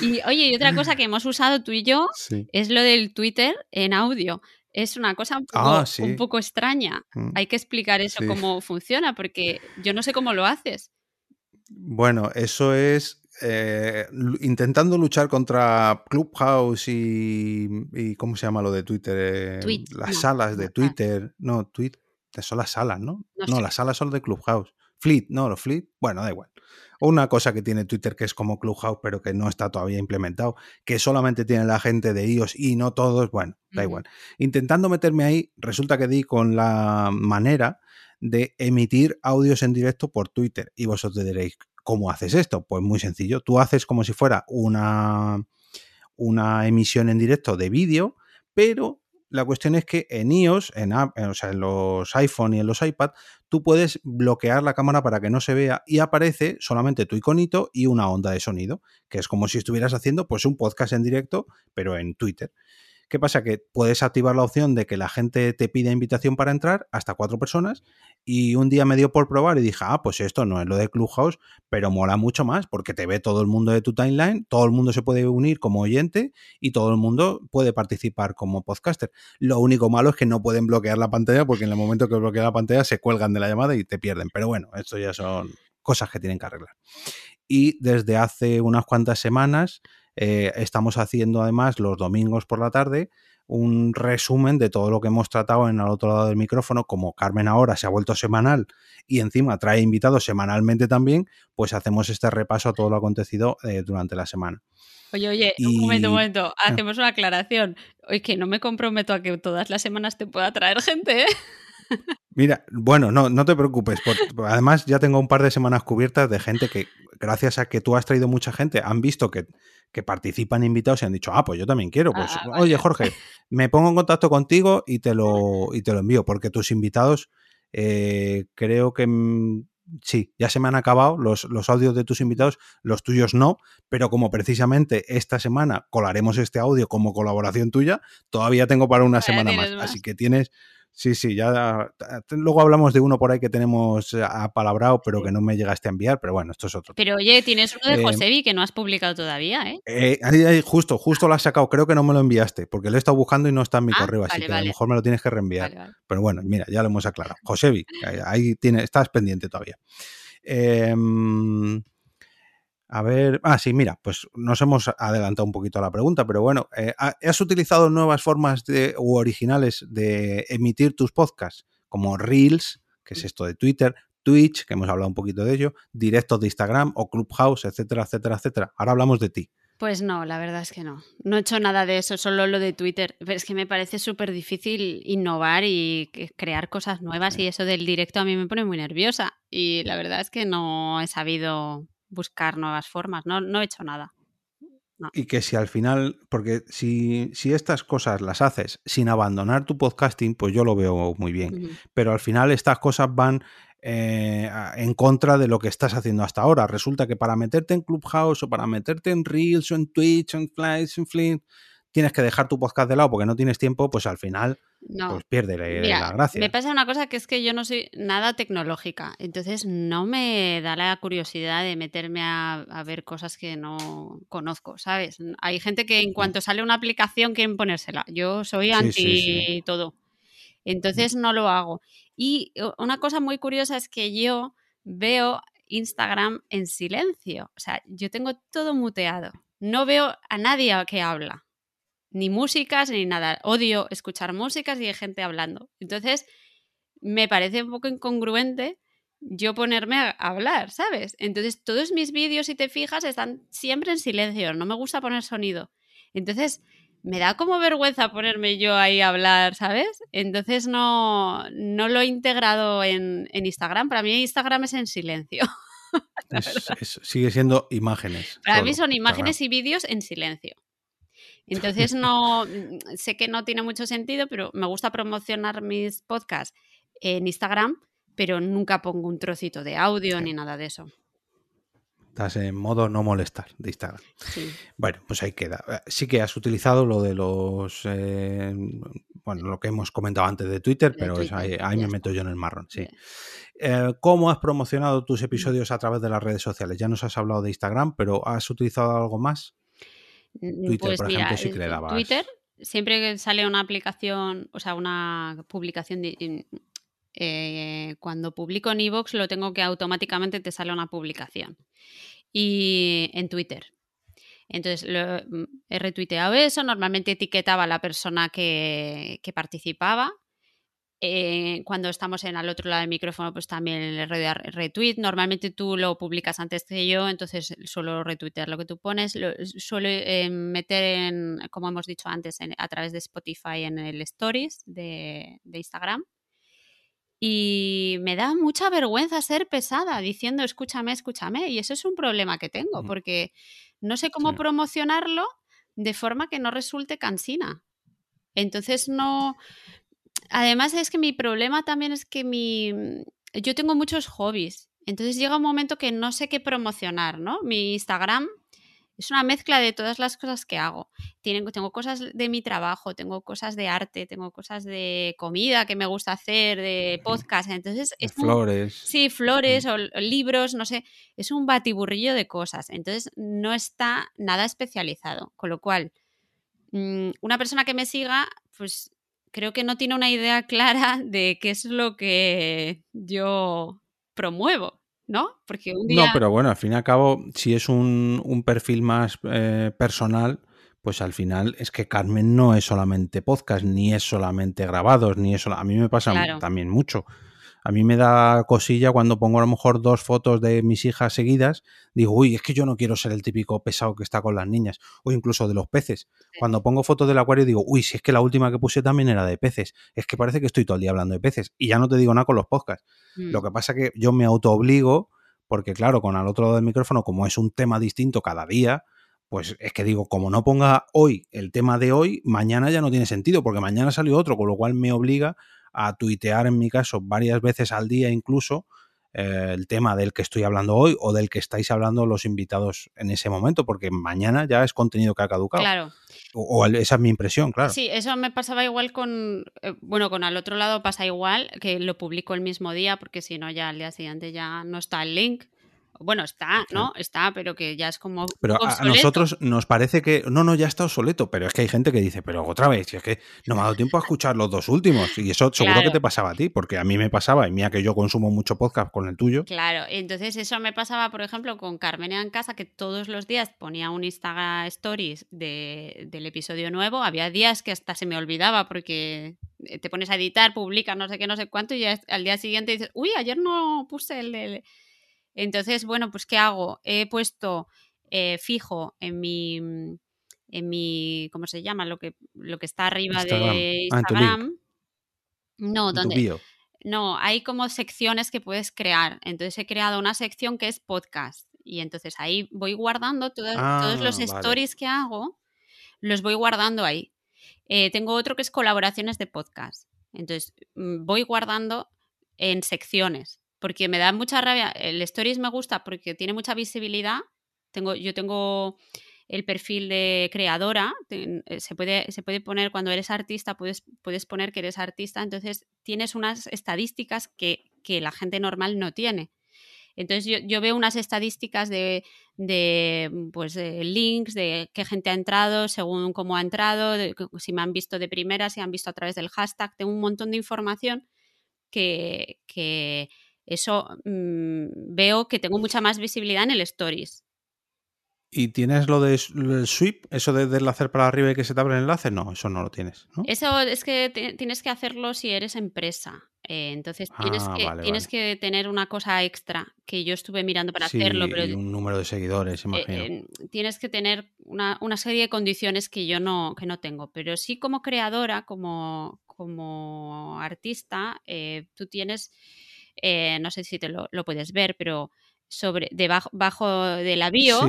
Y oye, y otra cosa que hemos usado tú y yo es lo del Twitter en audio. Es una cosa un poco, ah, un poco extraña. Mm. Hay que explicar eso cómo funciona, porque yo no sé cómo lo haces. Bueno, eso es eh, intentando luchar contra Clubhouse y, ¿cómo se llama lo de Twitter? Eh, las salas de Twitter. No, Twitter, son las salas, ¿no? No, las salas son de Clubhouse. Fleet, no, los Fleet, bueno, da igual. Una cosa que tiene Twitter que es como Clubhouse, pero que no está todavía implementado, que solamente tiene la gente de iOS y no todos, bueno, da igual. Intentando meterme ahí, resulta que di con la manera de emitir audios en directo por Twitter. Y vosotros diréis, ¿Cómo haces esto? Pues muy sencillo. Tú haces como si fuera una, una emisión en directo de vídeo, pero la cuestión es que en iOS, en, en los iPhone y en los iPad, tú puedes bloquear la cámara para que no se vea y aparece solamente tu iconito y una onda de sonido, que es como si estuvieras haciendo pues un podcast en directo, pero en Twitter. ¿Qué pasa? Que puedes activar la opción de que la gente te pida invitación para entrar hasta cuatro personas y un día me dio por probar y dije, ah, pues esto no es lo de Clubhouse, pero mola mucho más porque te ve todo el mundo de tu timeline, todo el mundo se puede unir como oyente y todo el mundo puede participar como podcaster. Lo único malo es que no pueden bloquear la pantalla porque en el momento que bloquea la pantalla se cuelgan de la llamada y te pierden. Pero bueno, esto ya son cosas que tienen que arreglar. Y desde hace unas cuantas semanas eh, estamos haciendo además los domingos por la tarde un resumen de todo lo que hemos tratado en el otro lado del micrófono, como Carmen ahora se ha vuelto semanal y encima trae invitados semanalmente también, pues hacemos este repaso a todo lo acontecido eh, durante la semana. Oye, oye, un momento, un momento, ah. hacemos una aclaración. Oye, que no me comprometo a que todas las semanas te pueda traer gente, ¿eh? Mira, bueno, no, no te preocupes. además, ya tengo un par de semanas cubiertas de gente que, gracias a que tú has traído mucha gente, han visto que, participan invitados y han dicho, ah, pues yo también quiero. Pues, ah, oye, Jorge, me pongo en contacto contigo y te lo, y te lo envío, porque tus invitados, eh, creo que mm, sí, ya se me han acabado los, los, audios de tus invitados, los tuyos no, pero como precisamente esta semana colaremos este audio como colaboración tuya, todavía tengo para una semana más. Así que tienes Sí, sí, ya luego hablamos de uno por ahí que tenemos apalabrado, pero que no me llegaste a enviar, pero bueno, esto es otro. Pero oye, tienes uno de eh, que no has publicado todavía, ¿eh? eh ahí, justo, justo lo has sacado, creo que no me lo enviaste, porque lo he estado buscando y no está en mi ah, correo, así que a lo mejor me lo tienes que reenviar. pero bueno, mira, ya lo hemos aclarado. Josevi, ahí tiene, estás pendiente todavía. Eh, a ver, ah, sí, mira, pues nos hemos adelantado un poquito a la pregunta, pero bueno, eh, ¿has utilizado nuevas formas de, u originales de emitir tus podcasts? Como Reels, que es esto de Twitter, Twitch, que hemos hablado un poquito de ello, directos de Instagram o Clubhouse, etcétera, etcétera, etcétera. Ahora hablamos de ti. Pues no, la verdad es que no. No he hecho nada de eso, solo lo de Twitter. Pero es que me parece súper difícil innovar y crear cosas nuevas y eso del directo a mí me pone muy nerviosa. Y la verdad es que no he sabido buscar nuevas formas, no, no he hecho nada. Y que si al final, porque si, si, estas cosas las haces sin abandonar tu podcasting, pues yo lo veo muy bien. Pero al final estas cosas van eh, en contra de lo que estás haciendo hasta ahora. Resulta que para meterte en Clubhouse o para meterte en Reels o en Twitch o en Flights en Flint, tienes que dejar tu podcast de lado porque no tienes tiempo, pues al final pues pierde la gracia. Me pasa una cosa que es que yo no soy nada tecnológica, entonces no me da la curiosidad de meterme a, ver cosas que no conozco, ¿sabes? Hay gente que en cuanto sale una aplicación quieren ponérsela. Yo soy anti todo. Entonces no lo hago. Y una cosa muy curiosa es que yo veo Instagram en silencio. O sea, yo tengo todo muteado. No veo a nadie que habla ni músicas ni nada. Odio escuchar músicas y gente hablando. Entonces, me parece un poco incongruente yo ponerme a hablar, ¿sabes? Entonces, todos mis vídeos, si te fijas, están siempre en silencio. No me gusta poner sonido. Entonces, me da como vergüenza ponerme yo ahí a hablar, ¿sabes? Entonces no, no lo he integrado en, Instagram. Para mí Instagram es en silencio. [laughs] sigue siendo imágenes. Para mí son imágenes y vídeos en silencio. Entonces no mm, sé que no tiene mucho sentido, pero me gusta promocionar mis podcasts en Instagram, pero nunca pongo un trocito de audio ni nada de eso. Estás en modo no molestar de Instagram. Bueno, pues ahí queda. Eh, sí que has utilizado lo de los. Eh, bueno, lo que hemos comentado antes de Twitter, pero ahí, me meto yo en el marrón, sí. Eh, ¿Cómo has promocionado tus episodios a través de las redes sociales? Ya nos has hablado de Instagram, pero ¿has utilizado algo más? Twitter, pues por ejemplo, sí que le dabas. Twitter, siempre que sale una aplicación, o sea, una publicación eh, cuando publico en iVoox lo tengo que automáticamente te sale una publicación. Y en Twitter. Entonces lo, he retuiteado eso, normalmente etiquetaba a la persona que, que participaba eh, cuando estamos en al otro lado del micrófono, pues también le retweet. Normalmente tú lo publicas antes que yo, entonces suelo retuitear lo que tú pones. Lo, suelo eh, meter, en, como hemos dicho antes, a través de Spotify en el Stories de, Instagram. Y me da mucha vergüenza ser pesada diciendo escúchame, escúchame. Y eso es un problema que tengo, porque no sé cómo promocionarlo de forma que no resulte cansina. Entonces no, además es que mi problema también es que mi, yo tengo muchos hobbies. Entonces llega un momento que no sé qué promocionar, ¿no? Mi Instagram es una mezcla de todas las cosas que hago. Tengo, tengo cosas de mi trabajo, tengo cosas de arte, tengo cosas de comida que me gusta hacer, de podcast. Entonces es flores. sí, flores o, libros, no sé. Es un batiburrillo de cosas. Entonces no está nada especializado. Con lo cual, mm, una persona que me siga, pues creo que no tiene una idea clara de qué es lo que yo promuevo, ¿no? Porque un día... No, pero bueno, al fin y al cabo, si es un, perfil más eh, personal, pues al final es que Carmen no es solamente podcast, ni es solamente grabados, ni es A mí me pasa también mucho. A mí me da cosilla cuando pongo a lo mejor dos fotos de mis hijas seguidas, digo, uy, es que yo no quiero ser el típico pesado que está con las niñas, o incluso de los peces. Cuando pongo fotos del acuario digo, uy, si es que la última que puse también era de peces, es que parece que estoy todo el día hablando de peces, y ya no te digo nada con los podcasts. Lo mm. que pasa es que yo me autoobligo, porque claro, con al otro lado del micrófono, como es un tema distinto cada día, pues es que digo, como no ponga hoy el tema de hoy, mañana ya no tiene sentido, porque mañana salió otro, con lo cual me obliga a tuitear en mi caso varias veces al día incluso eh, el tema del que estoy hablando hoy o del que estáis hablando los invitados en ese momento, porque mañana ya es contenido que ha caducado. Claro. O, esa es mi impresión, claro. Sí, eso me pasaba igual con, eh, bueno, con al otro lado pasa igual, que lo publico el mismo día, porque si no ya al día siguiente ya no está el link. Bueno, está, ¿no? Está, pero que ya es como. Pero a, nosotros nos parece que. No, no, ya está obsoleto. Pero es que hay gente que dice, pero otra vez, si es que no me ha dado tiempo a escuchar los dos últimos. Y eso seguro que te pasaba a ti, porque a mí me pasaba, y mía que yo consumo mucho podcast con el tuyo. Claro, entonces eso me pasaba, por ejemplo, con Carmen en casa, que todos los días ponía un Instagram Stories de, del episodio nuevo. Había días que hasta se me olvidaba porque te pones a editar, publicas no sé qué, no sé cuánto, y al día siguiente dices, uy, ayer no puse el entonces, bueno, pues ¿qué hago? He puesto eh, fijo en mi, mm, en mi, ¿cómo se llama? Lo que, lo que está arriba de ah, Instagram. no, donde... No, hay como secciones que puedes crear. Entonces he creado una sección que es podcast. Y entonces ahí voy guardando todos los ah, stories que hago, los voy guardando ahí. Eh, tengo otro que es colaboraciones de podcast. Entonces mm, voy guardando en secciones porque me da mucha rabia. El Stories me gusta porque tiene mucha visibilidad. Tengo, yo tengo el perfil de creadora, eh, se puede, se puede poner cuando eres artista, puedes, puedes poner que eres artista, entonces tienes unas estadísticas que, la gente normal no tiene. Entonces yo, veo unas estadísticas de, de pues, links, de qué gente ha entrado, según cómo ha entrado, si me han visto de primera, si han visto a través del hashtag, tengo un montón de información que, que, eso mm, veo que tengo mucha más visibilidad en el Stories. ¿Y tienes lo del sweep? ¿Eso de enlacer para arriba y que se te abre el enlace? No, eso no lo tienes. Eso es que tienes que hacerlo si eres empresa. Eh, entonces tienes, ah, que, tienes que tener una cosa extra que yo estuve mirando para hacerlo. Pero, y un número de seguidores, eh, imagino. Eh, tienes que tener una, serie de condiciones que yo no, que no tengo. Pero sí como creadora, como, como artista, tú tienes eh, no sé si te lo, puedes ver, pero sobre debajo bajo de la bio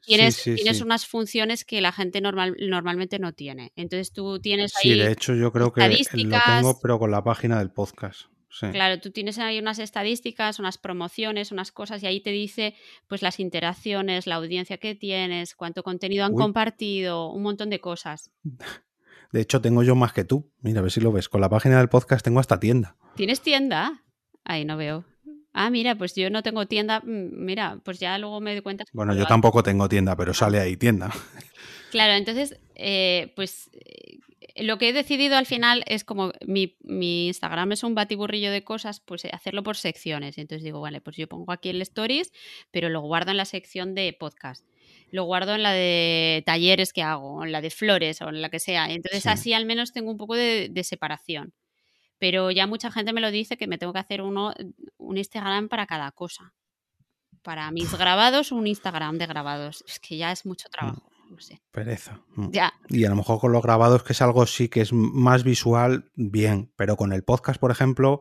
tienes, tienes unas funciones que la gente normal, normalmente no tiene. Entonces tú tienes ahí. Sí, de hecho yo creo que lo tengo, pero con la página del podcast. Claro, tú tienes ahí unas estadísticas, unas promociones, unas cosas y ahí te dice pues las interacciones, la audiencia que tienes, cuánto contenido han compartido, un montón de cosas. [laughs] De hecho, tengo yo más que tú. Mira, a ver si lo ves. Con la página del podcast tengo hasta tienda. ¿Tienes tienda? Ahí no veo. Ah, mira, pues yo no tengo tienda. Mm, mira, pues ya luego me doy cuenta. Bueno, yo tampoco tengo tienda, pero sale ahí tienda. Claro, entonces, eh, pues eh, lo que he decidido al final es como mi, Instagram es un batiburrillo de cosas, pues hacerlo por secciones. Entonces digo, vale, pues yo pongo aquí el Stories, pero lo guardo en la sección de podcast. Lo guardo en la de talleres que hago, en la de flores o en la que sea. Entonces así al menos tengo un poco de separación pero ya mucha gente me lo dice que me tengo que hacer uno, un Instagram para cada cosa. Para mis [laughs] grabados, un Instagram de grabados. Es que ya es mucho trabajo. No sé. Pereza. Mm. Ya. Y a lo mejor con los grabados, que es algo sí que es más visual, bien. Pero con el podcast, por ejemplo,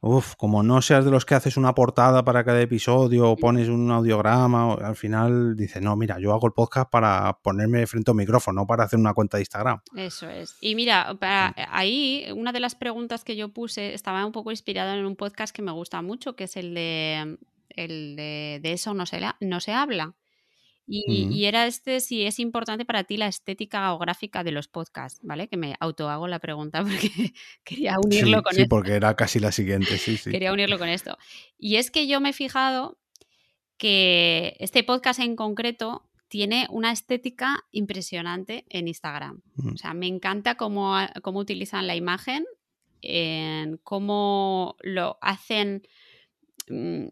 Uf, como no seas de los que haces una portada para cada episodio o pones un audiograma, al final dices, no, mira, yo hago el podcast para ponerme frente a un micrófono, no para hacer una cuenta de Instagram. Eso es. Y mira, para, ahí una de las preguntas que yo puse estaba un poco inspirada en un podcast que me gusta mucho, que es el de, el de, de eso no se, no se habla. Y, era este si es importante para ti la estética o gráfica de los podcasts, ¿vale? Que me auto hago la pregunta [laughs] porque quería unirlo con esto. Sí, porque era casi la siguiente, sí, [laughs] sí. Quería unirlo con esto. Y es que yo me he fijado que este podcast en concreto tiene una estética impresionante en Instagram. O sea, me encanta cómo, cómo utilizan la imagen, en cómo lo hacen mm,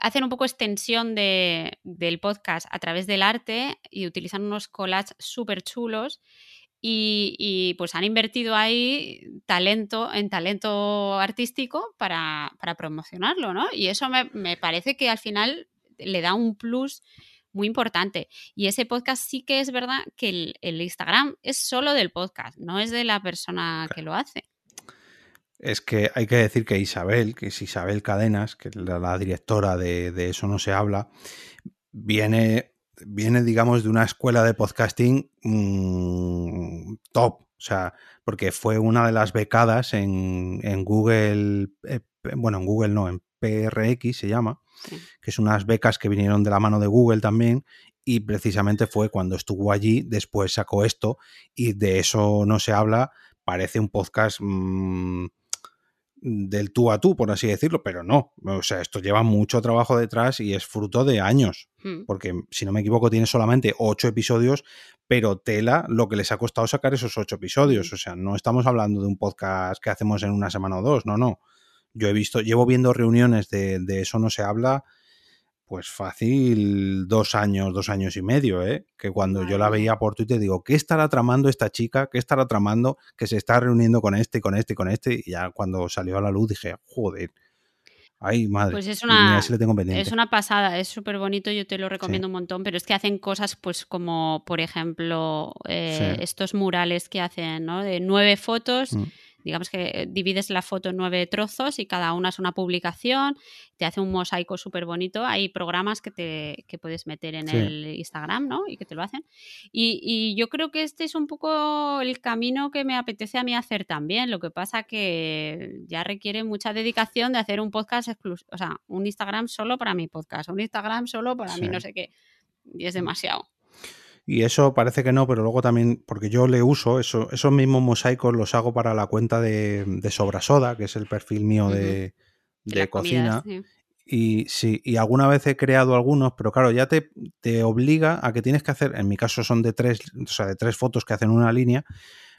hacen un poco extensión de, del podcast a través del arte y utilizan unos collages súper chulos. Y, pues han invertido ahí talento en talento artístico para, promocionarlo, ¿no? Y eso me, parece que al final le da un plus muy importante. Y ese podcast sí que es verdad que el, el Instagram es solo del podcast, no es de la persona que lo hace es que hay que decir que Isabel, que es Isabel Cadenas, que es la, directora de, Eso no se habla, viene, viene, digamos, de una escuela de podcasting mm, top. O sea, porque fue una de las becadas en, Google, eh, bueno, en Google no, en PRX se llama, que es unas becas que vinieron de la mano de Google también, y precisamente fue cuando estuvo allí, después sacó esto, y de eso no se habla, parece un podcast mmm, del tú a tú, por así decirlo, pero no. O sea, esto lleva mucho trabajo detrás y es fruto de años. Hmm. Porque, si no me equivoco, tiene solamente ocho episodios, pero tela lo que les ha costado sacar esos ocho episodios. Hmm. O sea, no estamos hablando de un podcast que hacemos en una semana o dos, no, no. Yo he visto, llevo viendo reuniones de, de eso no se habla pues fácil dos años, dos años y medio, ¿eh? Que cuando yo la veía por Twitter digo, ¿qué estará tramando esta chica? ¿Qué estará tramando? Que se está reuniendo con este, con este, con este. Y ya cuando salió a la luz dije, joder. Ay, madre. Pues es una, es una pasada, es súper bonito, yo te lo recomiendo un montón, pero es que hacen cosas pues como, por ejemplo, eh, estos murales que hacen, ¿no? De nueve fotos. Mm digamos que eh, divides la foto en nueve trozos y cada una es una publicación, te hace un mosaico súper bonito. Hay programas que, te, que puedes meter en el Instagram, ¿no? Y que te lo hacen. Y, yo creo que este es un poco el camino que me apetece a mí hacer también. Lo que pasa que ya requiere mucha dedicación de hacer un podcast exclusivo, o sea, un Instagram solo para mi podcast, un Instagram solo para mí no sé qué. Y es demasiado. Y eso parece que no, pero luego también, porque yo le uso, eso, esos mismos mosaicos los hago para la cuenta de, de Sobrasoda, que es el perfil mío de, cocina. Y sí, y alguna vez he creado algunos, pero claro, ya te, te, obliga a que tienes que hacer, en mi caso son de tres, o sea, de tres fotos que hacen una línea,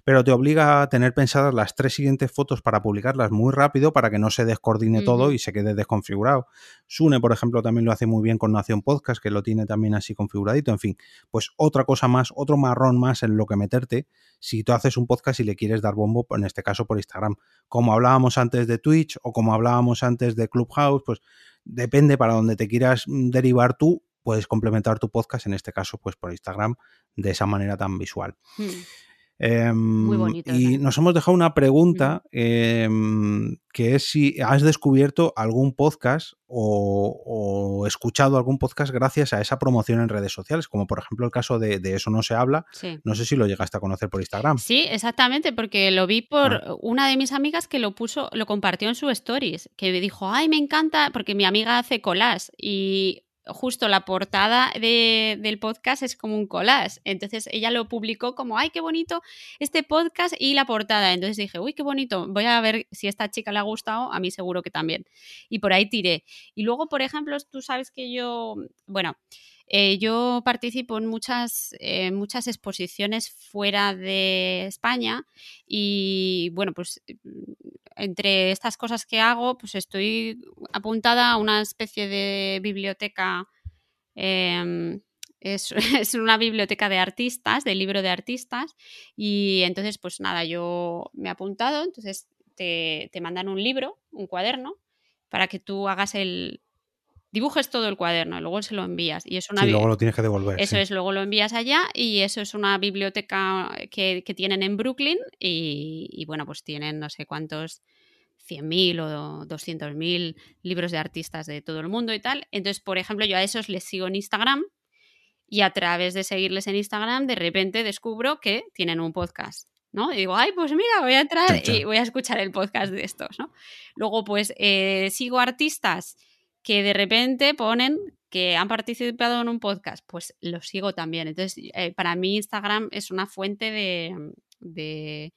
pero te obliga a tener pensadas las tres siguientes fotos para publicarlas muy rápido para que no se descoordine todo y se quede desconfigurado. Sune, por ejemplo, también lo hace muy bien con Nación Podcast, que lo tiene también así configuradito. En fin, pues otra cosa más, otro marrón más en lo que meterte si tú haces un podcast y le quieres dar bombo, en este caso por Instagram. Como hablábamos antes de Twitch o como hablábamos antes de Clubhouse, pues depende para donde te quieras mm, derivar tú, puedes complementar tu podcast, en este caso, pues por Instagram, de esa manera tan visual. Muy em, bonito. Y nos hemos dejado una pregunta em, que es si has descubierto algún podcast o, escuchado algún podcast gracias a esa promoción en redes sociales, como por ejemplo el caso de, Eso no se habla. No sé si lo llegaste a conocer por Instagram. Sí, exactamente, porque lo vi por ah. una de mis amigas que lo puso, lo compartió en su stories, que me dijo, ay, me encanta, porque mi amiga hace colas y justo la portada del podcast es como un collage. Entonces ella lo publicó como, ay, qué bonito este podcast y la portada. Entonces dije, uy, qué bonito, voy a ver si a esta chica le ha gustado, a mí seguro que también. Y por ahí tiré. Y luego, por ejemplo, tú sabes que yo, bueno, eh, yo participo en muchas, eh, muchas exposiciones fuera de España y bueno, pues entre estas cosas que hago, pues estoy apuntada a una especie de biblioteca. Em, [laughs] es, una biblioteca de artistas, de libro de artistas, y entonces, pues nada, yo me he apuntado, entonces te, te mandan un libro, un cuaderno, para que tú hagas el, dibujes todo el cuaderno y luego se lo envías. Y es una sí, luego lo tienes que devolver. Eso es, luego lo envías allá y eso es una biblioteca que, tienen en Brooklyn y, bueno, pues tienen no sé cuántos 100.000 o 200.000 libros de artistas de todo el mundo y tal. Entonces, por ejemplo, yo a esos les sigo en Instagram y a través de seguirles en Instagram, de repente descubro que tienen un podcast. ¿no? Y digo, ay, pues mira, voy a entrar y voy a escuchar el podcast de estos, ¿no? Luego, pues eh, sigo artistas que de repente ponen que han participado en un podcast, pues los sigo también. Entonces, eh, para mí Instagram es una fuente de, de,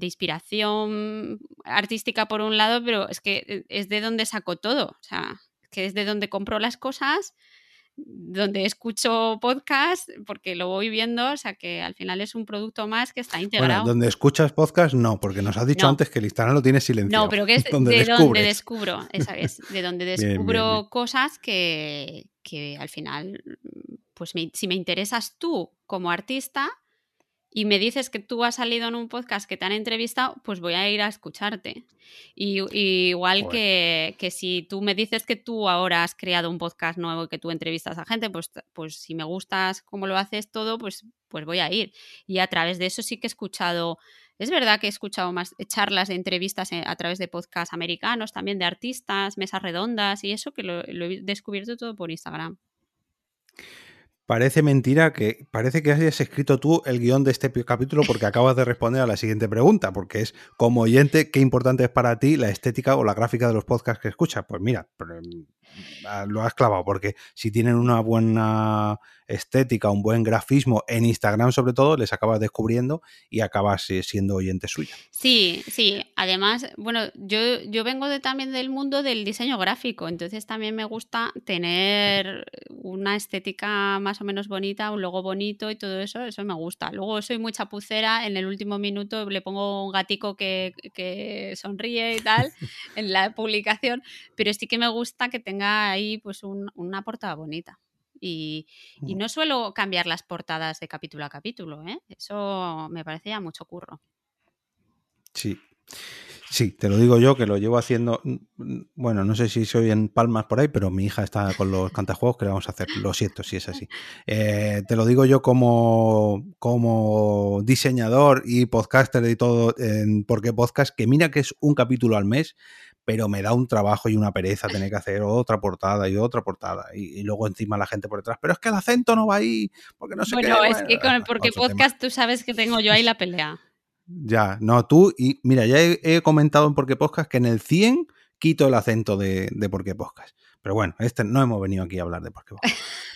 inspiración artística por un lado, pero es que eh, es de donde saco todo. O sea, que es de donde compro las cosas, donde escucho podcast, porque lo voy viendo, o sea que al final es un producto más que está integrado. Bueno, donde escuchas podcast, no, porque nos has dicho antes que el Instagram lo tiene silenciado. No, pero que es [laughs] de donde descubro, esa es, de donde [laughs] descubro cosas que, que, al final, pues si me interesas tú como artista, y me dices que tú has salido en un podcast que te han entrevistado, pues voy a ir a escucharte. Y, igual que, si tú me dices que tú ahora has creado un podcast nuevo y que tú entrevistas a gente, pues, pues si me gustas cómo lo haces todo, pues, pues voy a ir. Y a través de eso sí que he escuchado, es verdad que he escuchado más charlas de entrevistas eh, a través de podcasts americanos, también de artistas, mesas redondas y eso que lo he descubierto todo por Instagram. Parece mentira que parece que hayas escrito tú el guion de este capítulo porque [laughs] acabas de responder a la siguiente pregunta, porque es como oyente, ¿qué importante es para ti la estética o la gráfica de los podcasts que escuchas? Pues mira, mm, lo has clavado, porque si tienen una buena estética, un buen grafismo en Instagram sobre todo, les acabas descubriendo y acabas eh, siendo oyente suya. Sí, sí. Además, bueno, yo, yo vengo también del mundo del diseño gráfico, entonces también me gusta tener una estética más o menos bonita, un logo bonito y todo eso, eso me gusta. Luego soy muy chapucera, en el último minuto le pongo un gatico que, que sonríe y tal en la publicación, pero sí que me gusta que tenga ahí pues una portada bonita. Y, mm. no suelo cambiar las portadas de capítulo a capítulo, ¿eh? Eso me parece ya mucho curro. Sí. Sí, te lo digo yo que lo llevo haciendo. Bueno, no sé si soy en palmas por ahí, pero mi hija está con los cantajuegos que le vamos a hacer. Lo siento si es así. Eh, te lo digo yo como, como diseñador y podcaster y todo en Porque Podcast, que mira que es un capítulo al mes, pero me da un trabajo y una pereza tener que hacer otra portada y otra portada. Y, luego encima la gente por detrás, pero es que el acento no va ahí, porque no sé bueno, es que con el porque podcast tú sabes que tengo yo ahí la pelea. Ya, no, tú, y mira, ya he, comentado en Porque Podcast que en el 100 quito el acento de, de Porque Podcast. Pero bueno, este, no hemos venido aquí a hablar de Porque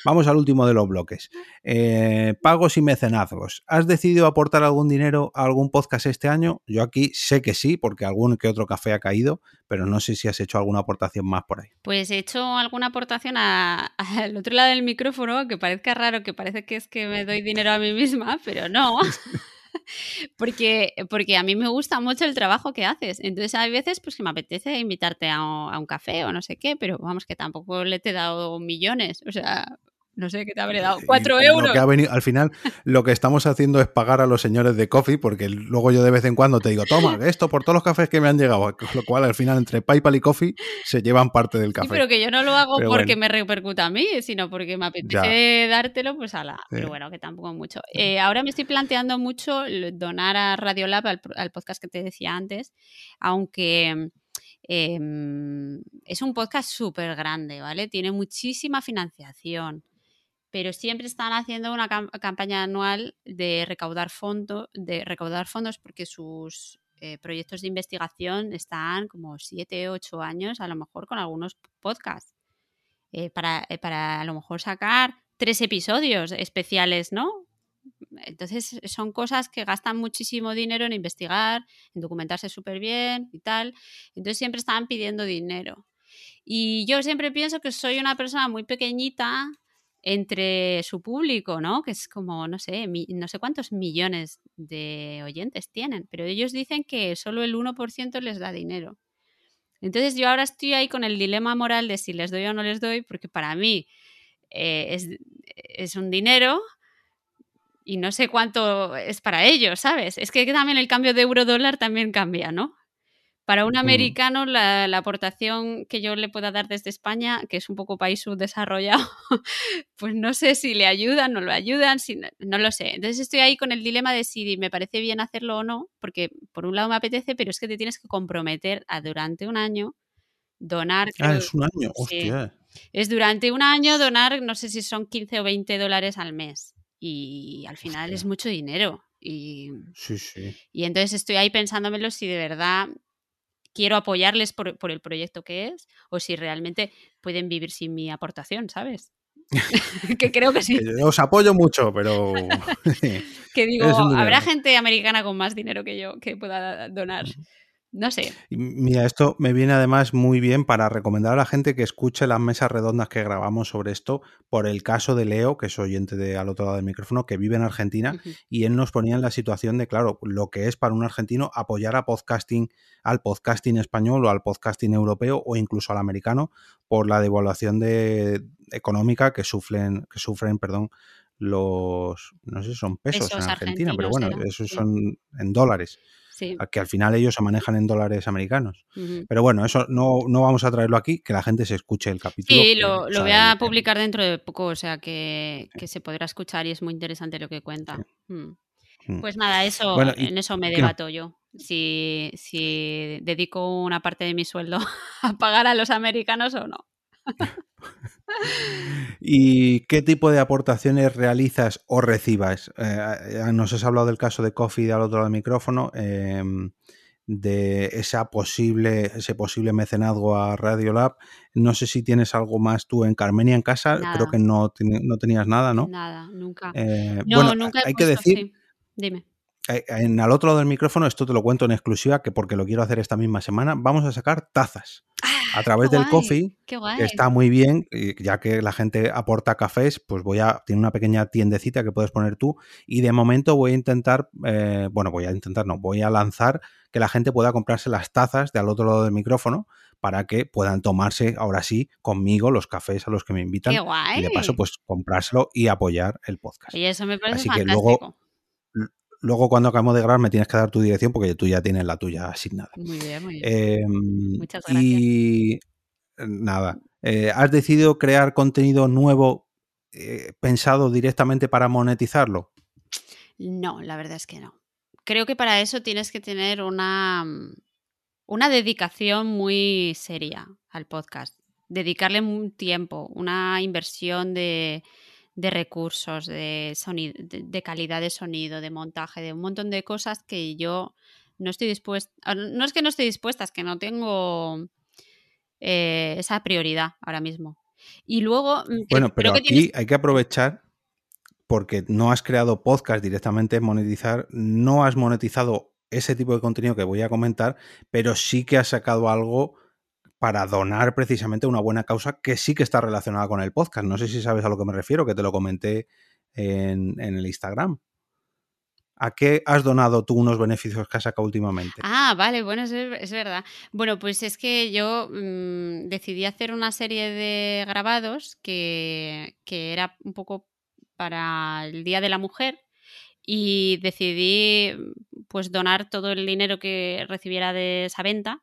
Vamos al último de los bloques. Eh, pagos y mecenazgos. ¿Has decidido aportar algún dinero a algún podcast este año? Yo aquí sé que sí, porque algún que otro café ha caído, pero no sé si has hecho alguna aportación más por ahí. Pues he hecho alguna aportación [laughs] al otro lado del micrófono, que parezca raro, que parece que es que me doy dinero a mí misma, pero no. [laughs] [laughs] porque, porque a mí me gusta mucho el trabajo que haces. Entonces hay veces pues que me apetece invitarte a, un café o no sé qué, pero vamos que tampoco le te he dado millones. O sea, no sé qué te habré dado, cuatro euros. al final, lo que estamos haciendo es pagar a los señores de coffee, porque luego yo de vez en cuando te digo, toma, esto por todos los cafés que me han llegado, con lo cual al final entre PayPal y coffee se llevan parte del café. pero que yo no lo hago porque me repercuta a mí, sino porque me apetece dártelo, pues a la. Pero bueno, que tampoco mucho. Eh, ahora me estoy planteando mucho donar a Radiolab, al, al podcast que te decía antes, aunque. Em, es un podcast súper grande, ¿vale? Tiene muchísima financiación pero siempre están haciendo una campaña anual de recaudar, fondo, de recaudar fondos porque sus eh, proyectos de investigación están como 7, 8 años, a lo mejor con algunos podcasts, eh, para, eh, para a lo mejor sacar tres episodios especiales, ¿no? Entonces son cosas que gastan muchísimo dinero en investigar, en documentarse súper bien y tal. Entonces siempre están pidiendo dinero. Y yo siempre pienso que soy una persona muy pequeñita entre su público, ¿no? Que es como, no sé, no sé cuántos millones de oyentes tienen, pero ellos dicen que solo el 1% les da dinero. Entonces yo ahora estoy ahí con el dilema moral de si les doy o no les doy, porque para mí eh, es, es un dinero y no sé cuánto es para ellos, ¿sabes? Es que también el cambio de euro dólar también cambia, ¿no? Para un americano, la, aportación que yo le pueda dar desde España, que es un poco país subdesarrollado, [laughs] pues no sé si le ayudan, no lo ayudan, si no, lo sé. Entonces estoy ahí con el dilema de si me parece bien hacerlo o no, porque por un lado me apetece, pero es que te tienes que comprometer a durante un año donar. Ah, es un año, hostia. Es durante un año donar, no sé si son 15 o 20 dólares al mes. Y al final es mucho dinero. Y, sí, sí. y entonces estoy ahí pensándomelo si de verdad quiero apoyarles por, el proyecto que es o si realmente pueden vivir sin mi aportación, ¿sabes? [laughs] que creo [laughs] que sí. Os apoyo mucho, pero... [laughs] que digo, habrá gente americana con más dinero que yo que pueda donar. No sé. Mira, esto me viene además muy bien para recomendar a la gente que escuche las mesas redondas que grabamos sobre esto, por el caso de Leo, que es oyente de al otro lado del micrófono, que vive en Argentina, y él nos ponía en la situación de, claro, lo que es para un argentino apoyar a podcasting, al podcasting español o al podcasting europeo o incluso al americano por la devaluación de, económica que sufren, que sufren, perdón, los, no sé si son pesos, en Argentina, pero bueno, esos son en dólares que al final ellos se manejan en dólares americanos. Pero bueno, eso no, no, vamos a traerlo aquí, que la gente se escuche el capítulo. Sí, lo, voy a publicar dentro de poco, o sea que, se podrá escuchar y es muy interesante lo que cuenta. Mm. Mm. Pues nada, eso, en eso me debato yo. Si, si dedico una parte de mi sueldo [laughs] a pagar a los americanos o no. ¿Y qué tipo de aportaciones realizas o recibas? Eh, nos has hablado del caso de Coffee al otro lado del micrófono, em, de esa posible, ese posible mecenazgo a Radiolab. No sé si tienes algo más tú en Carmenia en casa. Creo que no, no, tenías nada, ¿no? Nada, nunca. Eh, bueno, nunca hay que decir. Dime. Eh, en al otro lado del micrófono, esto te lo cuento en exclusiva, que porque lo quiero hacer esta misma semana, vamos a sacar tazas a través del coffee, que está muy bien, ya que la gente aporta cafés, pues voy a, tiene una pequeña tiendecita que puedes poner tú y de momento voy a intentar, eh, bueno, voy a intentar, no, voy a lanzar que la gente pueda comprarse las tazas de al otro lado del micrófono para que puedan tomarse ahora sí conmigo los cafés a los que me invitan y de paso pues comprárselo y apoyar el podcast. Y eso me parece Así que luego luego cuando acabamos de grabar me tienes que dar tu dirección porque tú ya tienes la tuya asignada. Muy bien, muy bien. Em, Muchas gracias. Y nada, eh, ¿has decidido crear contenido nuevo eh, pensado directamente para monetizarlo? No, la verdad es que no. Creo que para eso tienes que tener una, una dedicación muy seria al podcast. Dedicarle un tiempo, una inversión de, de recursos, de, sonido, de, calidad de sonido, de montaje, de un montón de cosas que yo no estoy dispuesta, ah, no es que no estoy dispuesta, es que no tengo eh, esa prioridad ahora mismo. Y luego... Mm, bueno, pero aquí hay que aprovechar porque no has creado podcast directamente monetizar, no has monetizado ese tipo de contenido que voy a comentar, pero sí que has sacado algo para donar precisamente una buena causa que sí que está relacionada con el podcast. No sé si sabes a lo que me refiero, que te lo comenté en, el Instagram. ¿A qué has donado tú unos beneficios que has sacado últimamente? Ah, vale, bueno, es, verdad. Bueno, pues es que yo mm, decidí hacer una serie de grabados que, que era un poco para el Día de la Mujer y decidí pues donar todo el dinero que recibiera de esa venta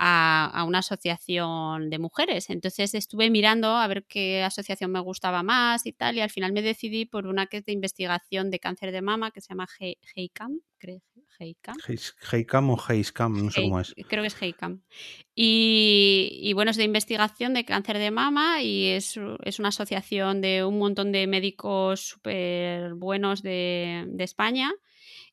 a, una asociación de mujeres. Entonces estuve mirando a ver qué asociación me gustaba más y tal, y al final me decidí por una que es de investigación de cáncer de mama, que se llama HEICAM, creo. HEICAM o HEISCAM, no sé cómo es. Creo que es HEICAM. Y, bueno, es de investigación de cáncer de mama y es, es una asociación de un montón de médicos súper buenos de, de España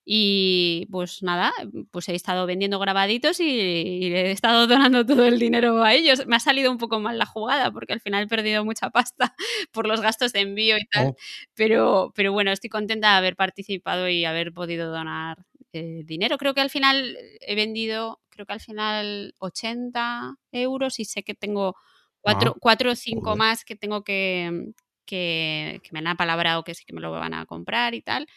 y pues nada, pues he estado vendiendo grabaditos y, he estado donando todo el dinero a ellos. Me ha salido un poco mal la jugada porque al final he perdido mucha pasta [laughs] por los gastos de envío y tal. Oh. Pero, pero bueno, estoy contenta de haber participado y haber podido donar eh, dinero. Creo que al final he vendido, creo que al final 80 euros y sé que tengo cuatro, ah, o cinco más que tengo que, que, que me han apalabrado que sí que me lo van a comprar y tal.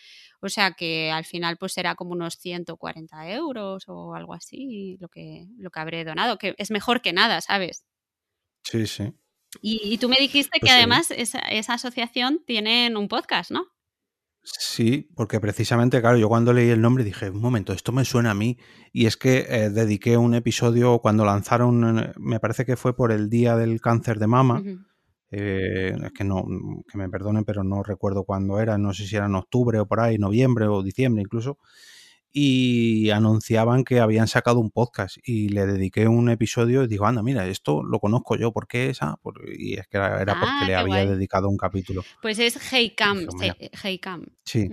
O sea que al final pues será como unos 140 euros o algo así lo que, lo que habré donado, que es mejor que nada, ¿sabes? Sí, sí. Y, tú me dijiste que pues además esa, asociación tienen un podcast, ¿no? Sí, porque precisamente, claro, yo cuando leí el nombre dije, un momento, esto me suena a mí. Y es que eh, dediqué un episodio cuando lanzaron, me parece que fue por el Día del Cáncer de Mama, eh, es que no, que me perdonen, pero no recuerdo cuándo era, no sé si era en octubre o por ahí, noviembre o diciembre incluso, y anunciaban que habían sacado un podcast y le dediqué un episodio y digo, anda, mira, esto lo conozco yo, ¿por qué esa? y es que era, porque ah, le había dedicado un capítulo. Pues es Heycam, Heycam. Sí,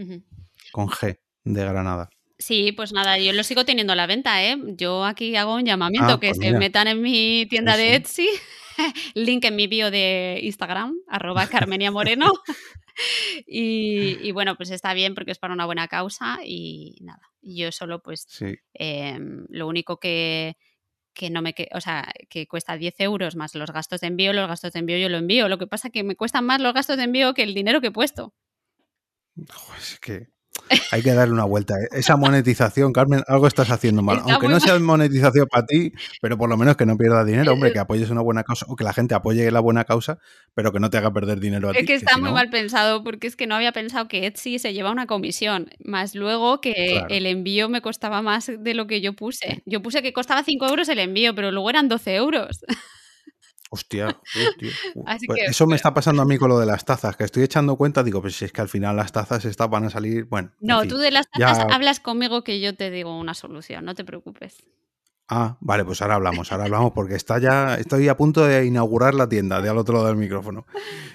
con G, de Granada. Sí, pues nada, yo lo sigo teniendo a la venta, ¿eh? Yo aquí hago un llamamiento ah, que pues se metan en mi tienda de Etsy [laughs] link en mi bio de Instagram, [laughs] arroba Carmenia Moreno. [laughs] y, bueno, pues está bien porque es para una buena causa y nada, yo solo pues em, lo único que, no me o sea, que cuesta 10 euros más los gastos de envío, los gastos de envío yo lo envío. Lo que pasa es que me cuestan más los gastos de envío que el dinero que he puesto. es que hay que darle una vuelta. ¿eh? Esa monetización, Carmen, algo estás haciendo mal. Aunque no sea monetización para ti, pero por lo menos que no pierdas dinero, hombre, que apoyes una buena causa o que la gente apoye la buena causa, pero que no te haga perder dinero a ti. Es que está muy mal pensado porque es que no había pensado que Etsy se lleva una comisión, más luego que el envío me costaba más de lo que yo puse. Yo puse que costaba 5 euros el envío, pero luego eran 12 euros. Hostia, [laughs] pues eso me está pasando a mí [laughs] con lo de las tazas, que estoy echando cuenta, digo, pues si es que al final las tazas estas van a salir, bueno. No, tú de las tazas hablas conmigo que yo te digo una solución, no te preocupes. Ah, vale, pues ahora hablamos, ahora hablamos porque está ya, estoy a punto de inaugurar la tienda de al otro lado del micrófono.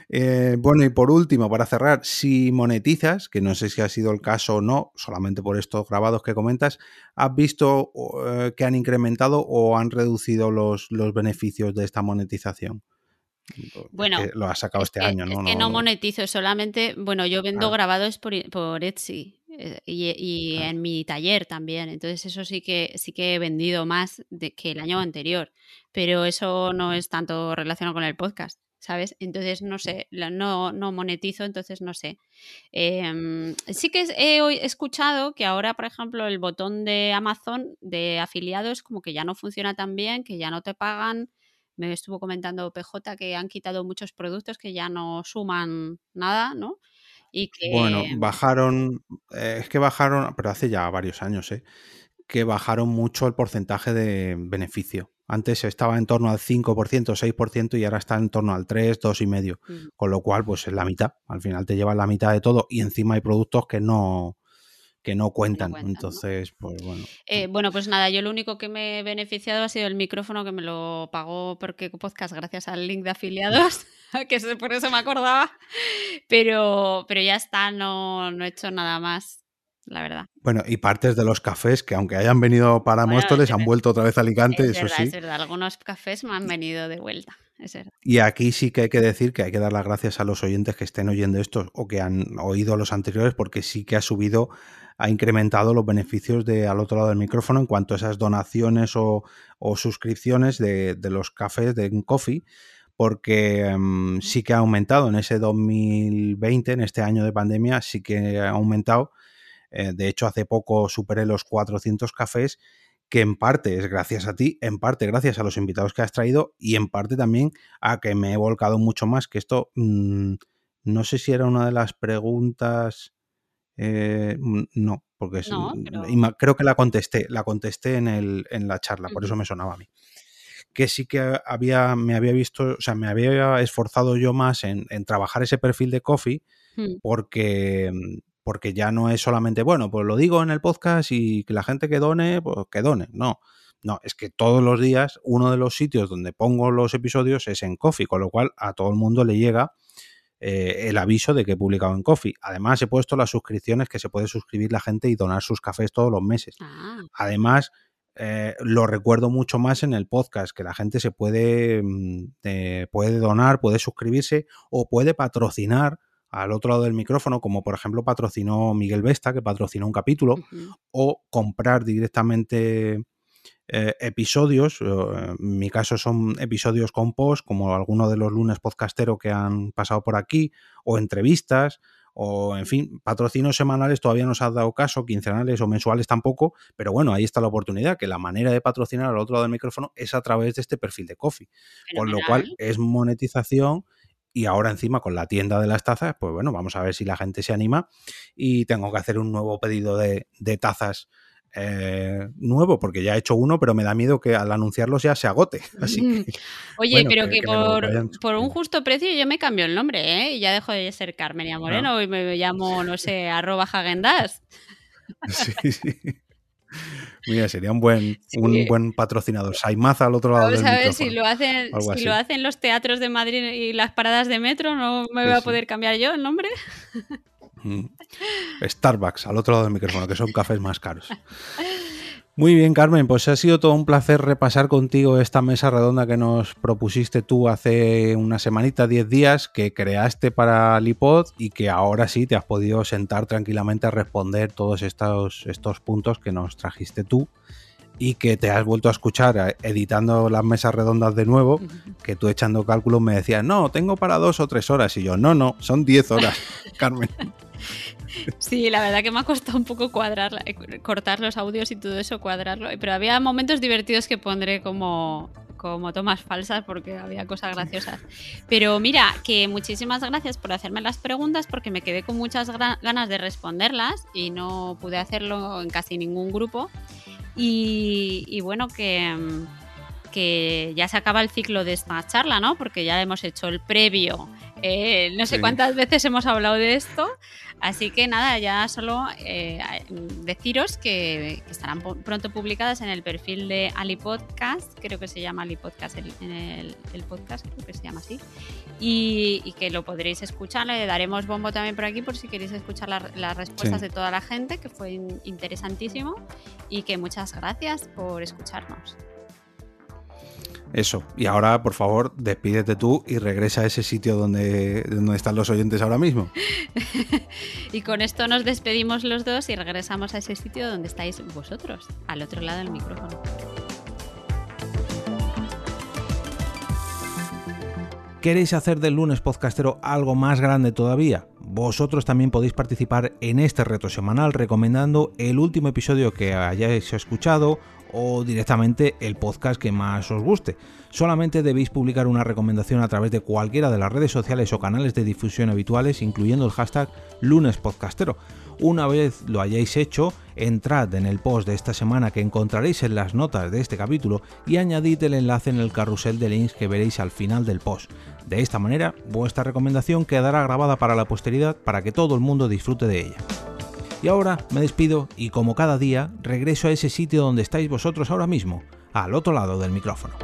Eh, bueno, y por último, para cerrar, si monetizas, que no sé si ha sido el caso o no, solamente por estos grabados que comentas, ¿has visto eh, que han incrementado o han reducido los, los beneficios de esta monetización? Bueno, lo has sacado este año, ¿no? Es que no, monetizo, solamente, bueno, yo vendo grabados por, por Etsy eh, y, en mi taller también. Entonces eso sí que sí que he vendido más de, que el año anterior. Pero eso no es tanto relacionado con el podcast. ¿Sabes? Entonces no sé, no, no monetizo, entonces no sé. Em, sí que he escuchado que ahora, por ejemplo, el botón de Amazon de afiliados como que ya no funciona tan bien, que ya no te pagan. Me estuvo comentando PJ que han quitado muchos productos que ya no suman nada, ¿no? Bueno, bajaron, eh, es que bajaron, pero hace ya varios años, ¿eh? que bajaron mucho el porcentaje de beneficio. Antes estaba en torno al 5%, 6% y ahora está en torno al 3, 2,5%. Mm. Con lo cual, pues es la mitad. Al final te llevan la mitad de todo y encima hay productos que no, que no cuentan. Entonces, pues bueno. Eh, bueno, pues nada, yo lo único que me he beneficiado ha sido el micrófono que me lo pagó porque podcast gracias al link de afiliados, [laughs] [laughs] que por eso me acordaba. Pero, pero ya está, no, no he hecho nada más. La verdad. Bueno, y partes de los cafés que aunque hayan venido para bueno, Móstoles han vuelto otra vez a Alicante, eso sí. Es verdad, algunos cafés me han venido de vuelta. Y aquí sí que hay que decir que hay que dar las gracias a los oyentes que estén oyendo esto o que han oído los anteriores porque sí que ha subido ha incrementado los beneficios de al otro lado del micrófono en cuanto a esas donaciones o, suscripciones de, los cafés de Coffee, porque em, sí que ha aumentado en ese 2020, en este año de pandemia, sí que ha aumentado. Eh, de hecho, hace poco superé los 400 cafés, que en parte es gracias a ti, en parte gracias a los invitados que has traído y en parte también a que me he volcado mucho más, que esto mm, no sé si era una de las preguntas eh, no, porque creo que la contesté, la contesté en, el, en la charla, por eso me sonaba a mí. Que sí que había, me había visto, o sea, me había esforzado yo más en, trabajar ese perfil de Coffee, hmm. porque, porque ya no es solamente, bueno, pues lo digo en el podcast y que la gente que done, pues que done. No, no, es que todos los días uno de los sitios donde pongo los episodios es en Coffee, con lo cual a todo el mundo le llega eh, el aviso de que he publicado en Coffee. Además, he puesto las suscripciones que se puede suscribir la gente y donar sus cafés todos los meses. Ah. Además, eh, lo recuerdo mucho más en el podcast, que la gente se puede, mm, eh, puede donar, puede suscribirse o puede patrocinar al otro lado del micrófono, como por ejemplo patrocinó Miguel Vesta, que patrocinó un capítulo, o comprar directamente eh, episodios, en mi caso son episodios con post, como algunos de los lunes podcastero que han pasado por aquí, o entrevistas, o en fin, patrocinios semanales todavía no se ha dado caso, quincenales o mensuales tampoco, pero bueno, ahí está la oportunidad, que la manera de patrocinar al otro lado del micrófono es a través de este perfil de Coffee, con lo cual es monetización y ahora encima con la tienda de las tazas, pues bueno, vamos a ver si la gente se anima y tengo que hacer un nuevo pedido de, de tazas eh, nuevo, porque ya he hecho uno, pero me da miedo que al anunciarlos ya se agote. [laughs] Así. Oye, pero que, por, un justo precio yo me cambio el nombre, ¿eh? Y ya dejo de ser Carmen y Moreno y me llamo, no sé, [laughs] arroba Hagendas. Sí, sí. Mira, sería un buen, [laughs] un buen patrocinador. Saimaza al otro lado Vamos a ver si lo hacen, si lo hacen los teatros de Madrid y las paradas de metro, ¿no me voy a poder cambiar yo el nombre? Starbucks, al otro lado del micrófono, que son cafés más caros. Muy bien, Carmen, pues ha sido todo un placer repasar contigo esta mesa redonda que nos propusiste tú hace una semanita, 10 días, que creaste para Lipod y que ahora sí te has podido sentar tranquilamente a responder todos estos, estos puntos que nos trajiste tú y que te has vuelto a escuchar eh, editando las mesas redondas de nuevo, que tú echando cálculos me decías, no, tengo para dos o tres horas. Y yo, no, no, son diez horas, [laughs] Carmen. [laughs] Sí, la verdad que me ha costado un poco cuadrar, eh, cortar los audios y todo eso, cuadrarlo. Pero había momentos divertidos que pondré como, como tomas falsas porque había cosas graciosas. Pero mira, que muchísimas gracias por hacerme las preguntas porque me quedé con muchas ganas de responderlas y no pude hacerlo en casi ningún grupo. Y, bueno, que, que ya se acaba el ciclo de esta charla, ¿no? Porque ya hemos hecho el previo Eh, no sé cuántas veces hemos hablado de esto, así que nada, ya solo eh, deciros que, estarán pronto publicadas en el perfil de Ali Podcast, creo que se llama Ali Podcast el, podcast, creo que se llama así, y, que lo podréis escuchar. Le daremos bombo también por aquí por si queréis escuchar las respuestas de toda la gente, que fue interesantísimo, y que muchas gracias por escucharnos. Eso. Y ahora, por favor, despídete tú y regresa a ese sitio donde, donde están los oyentes ahora mismo. [laughs] y con esto nos despedimos los dos y regresamos a ese sitio donde estáis vosotros, al otro lado del micrófono. ¿Queréis hacer del lunes podcastero algo más grande todavía? Vosotros también podéis participar en este reto semanal recomendando el último episodio que hayáis escuchado o directamente el podcast que más os guste. Solamente debéis publicar una recomendación a través de cualquiera de las redes sociales o canales de difusión habituales, incluyendo el hashtag lunespodcastero. Una vez lo hayáis hecho, entrad en el post de esta semana que encontraréis en las notas de este capítulo y añadid el enlace en el carrusel de links que veréis al final del post. De esta manera, vuestra recomendación quedará grabada para la posteridad para que todo el mundo disfrute de ella. Y ahora me despido y como cada día regreso a ese sitio donde estáis vosotros ahora mismo, al otro lado del micrófono.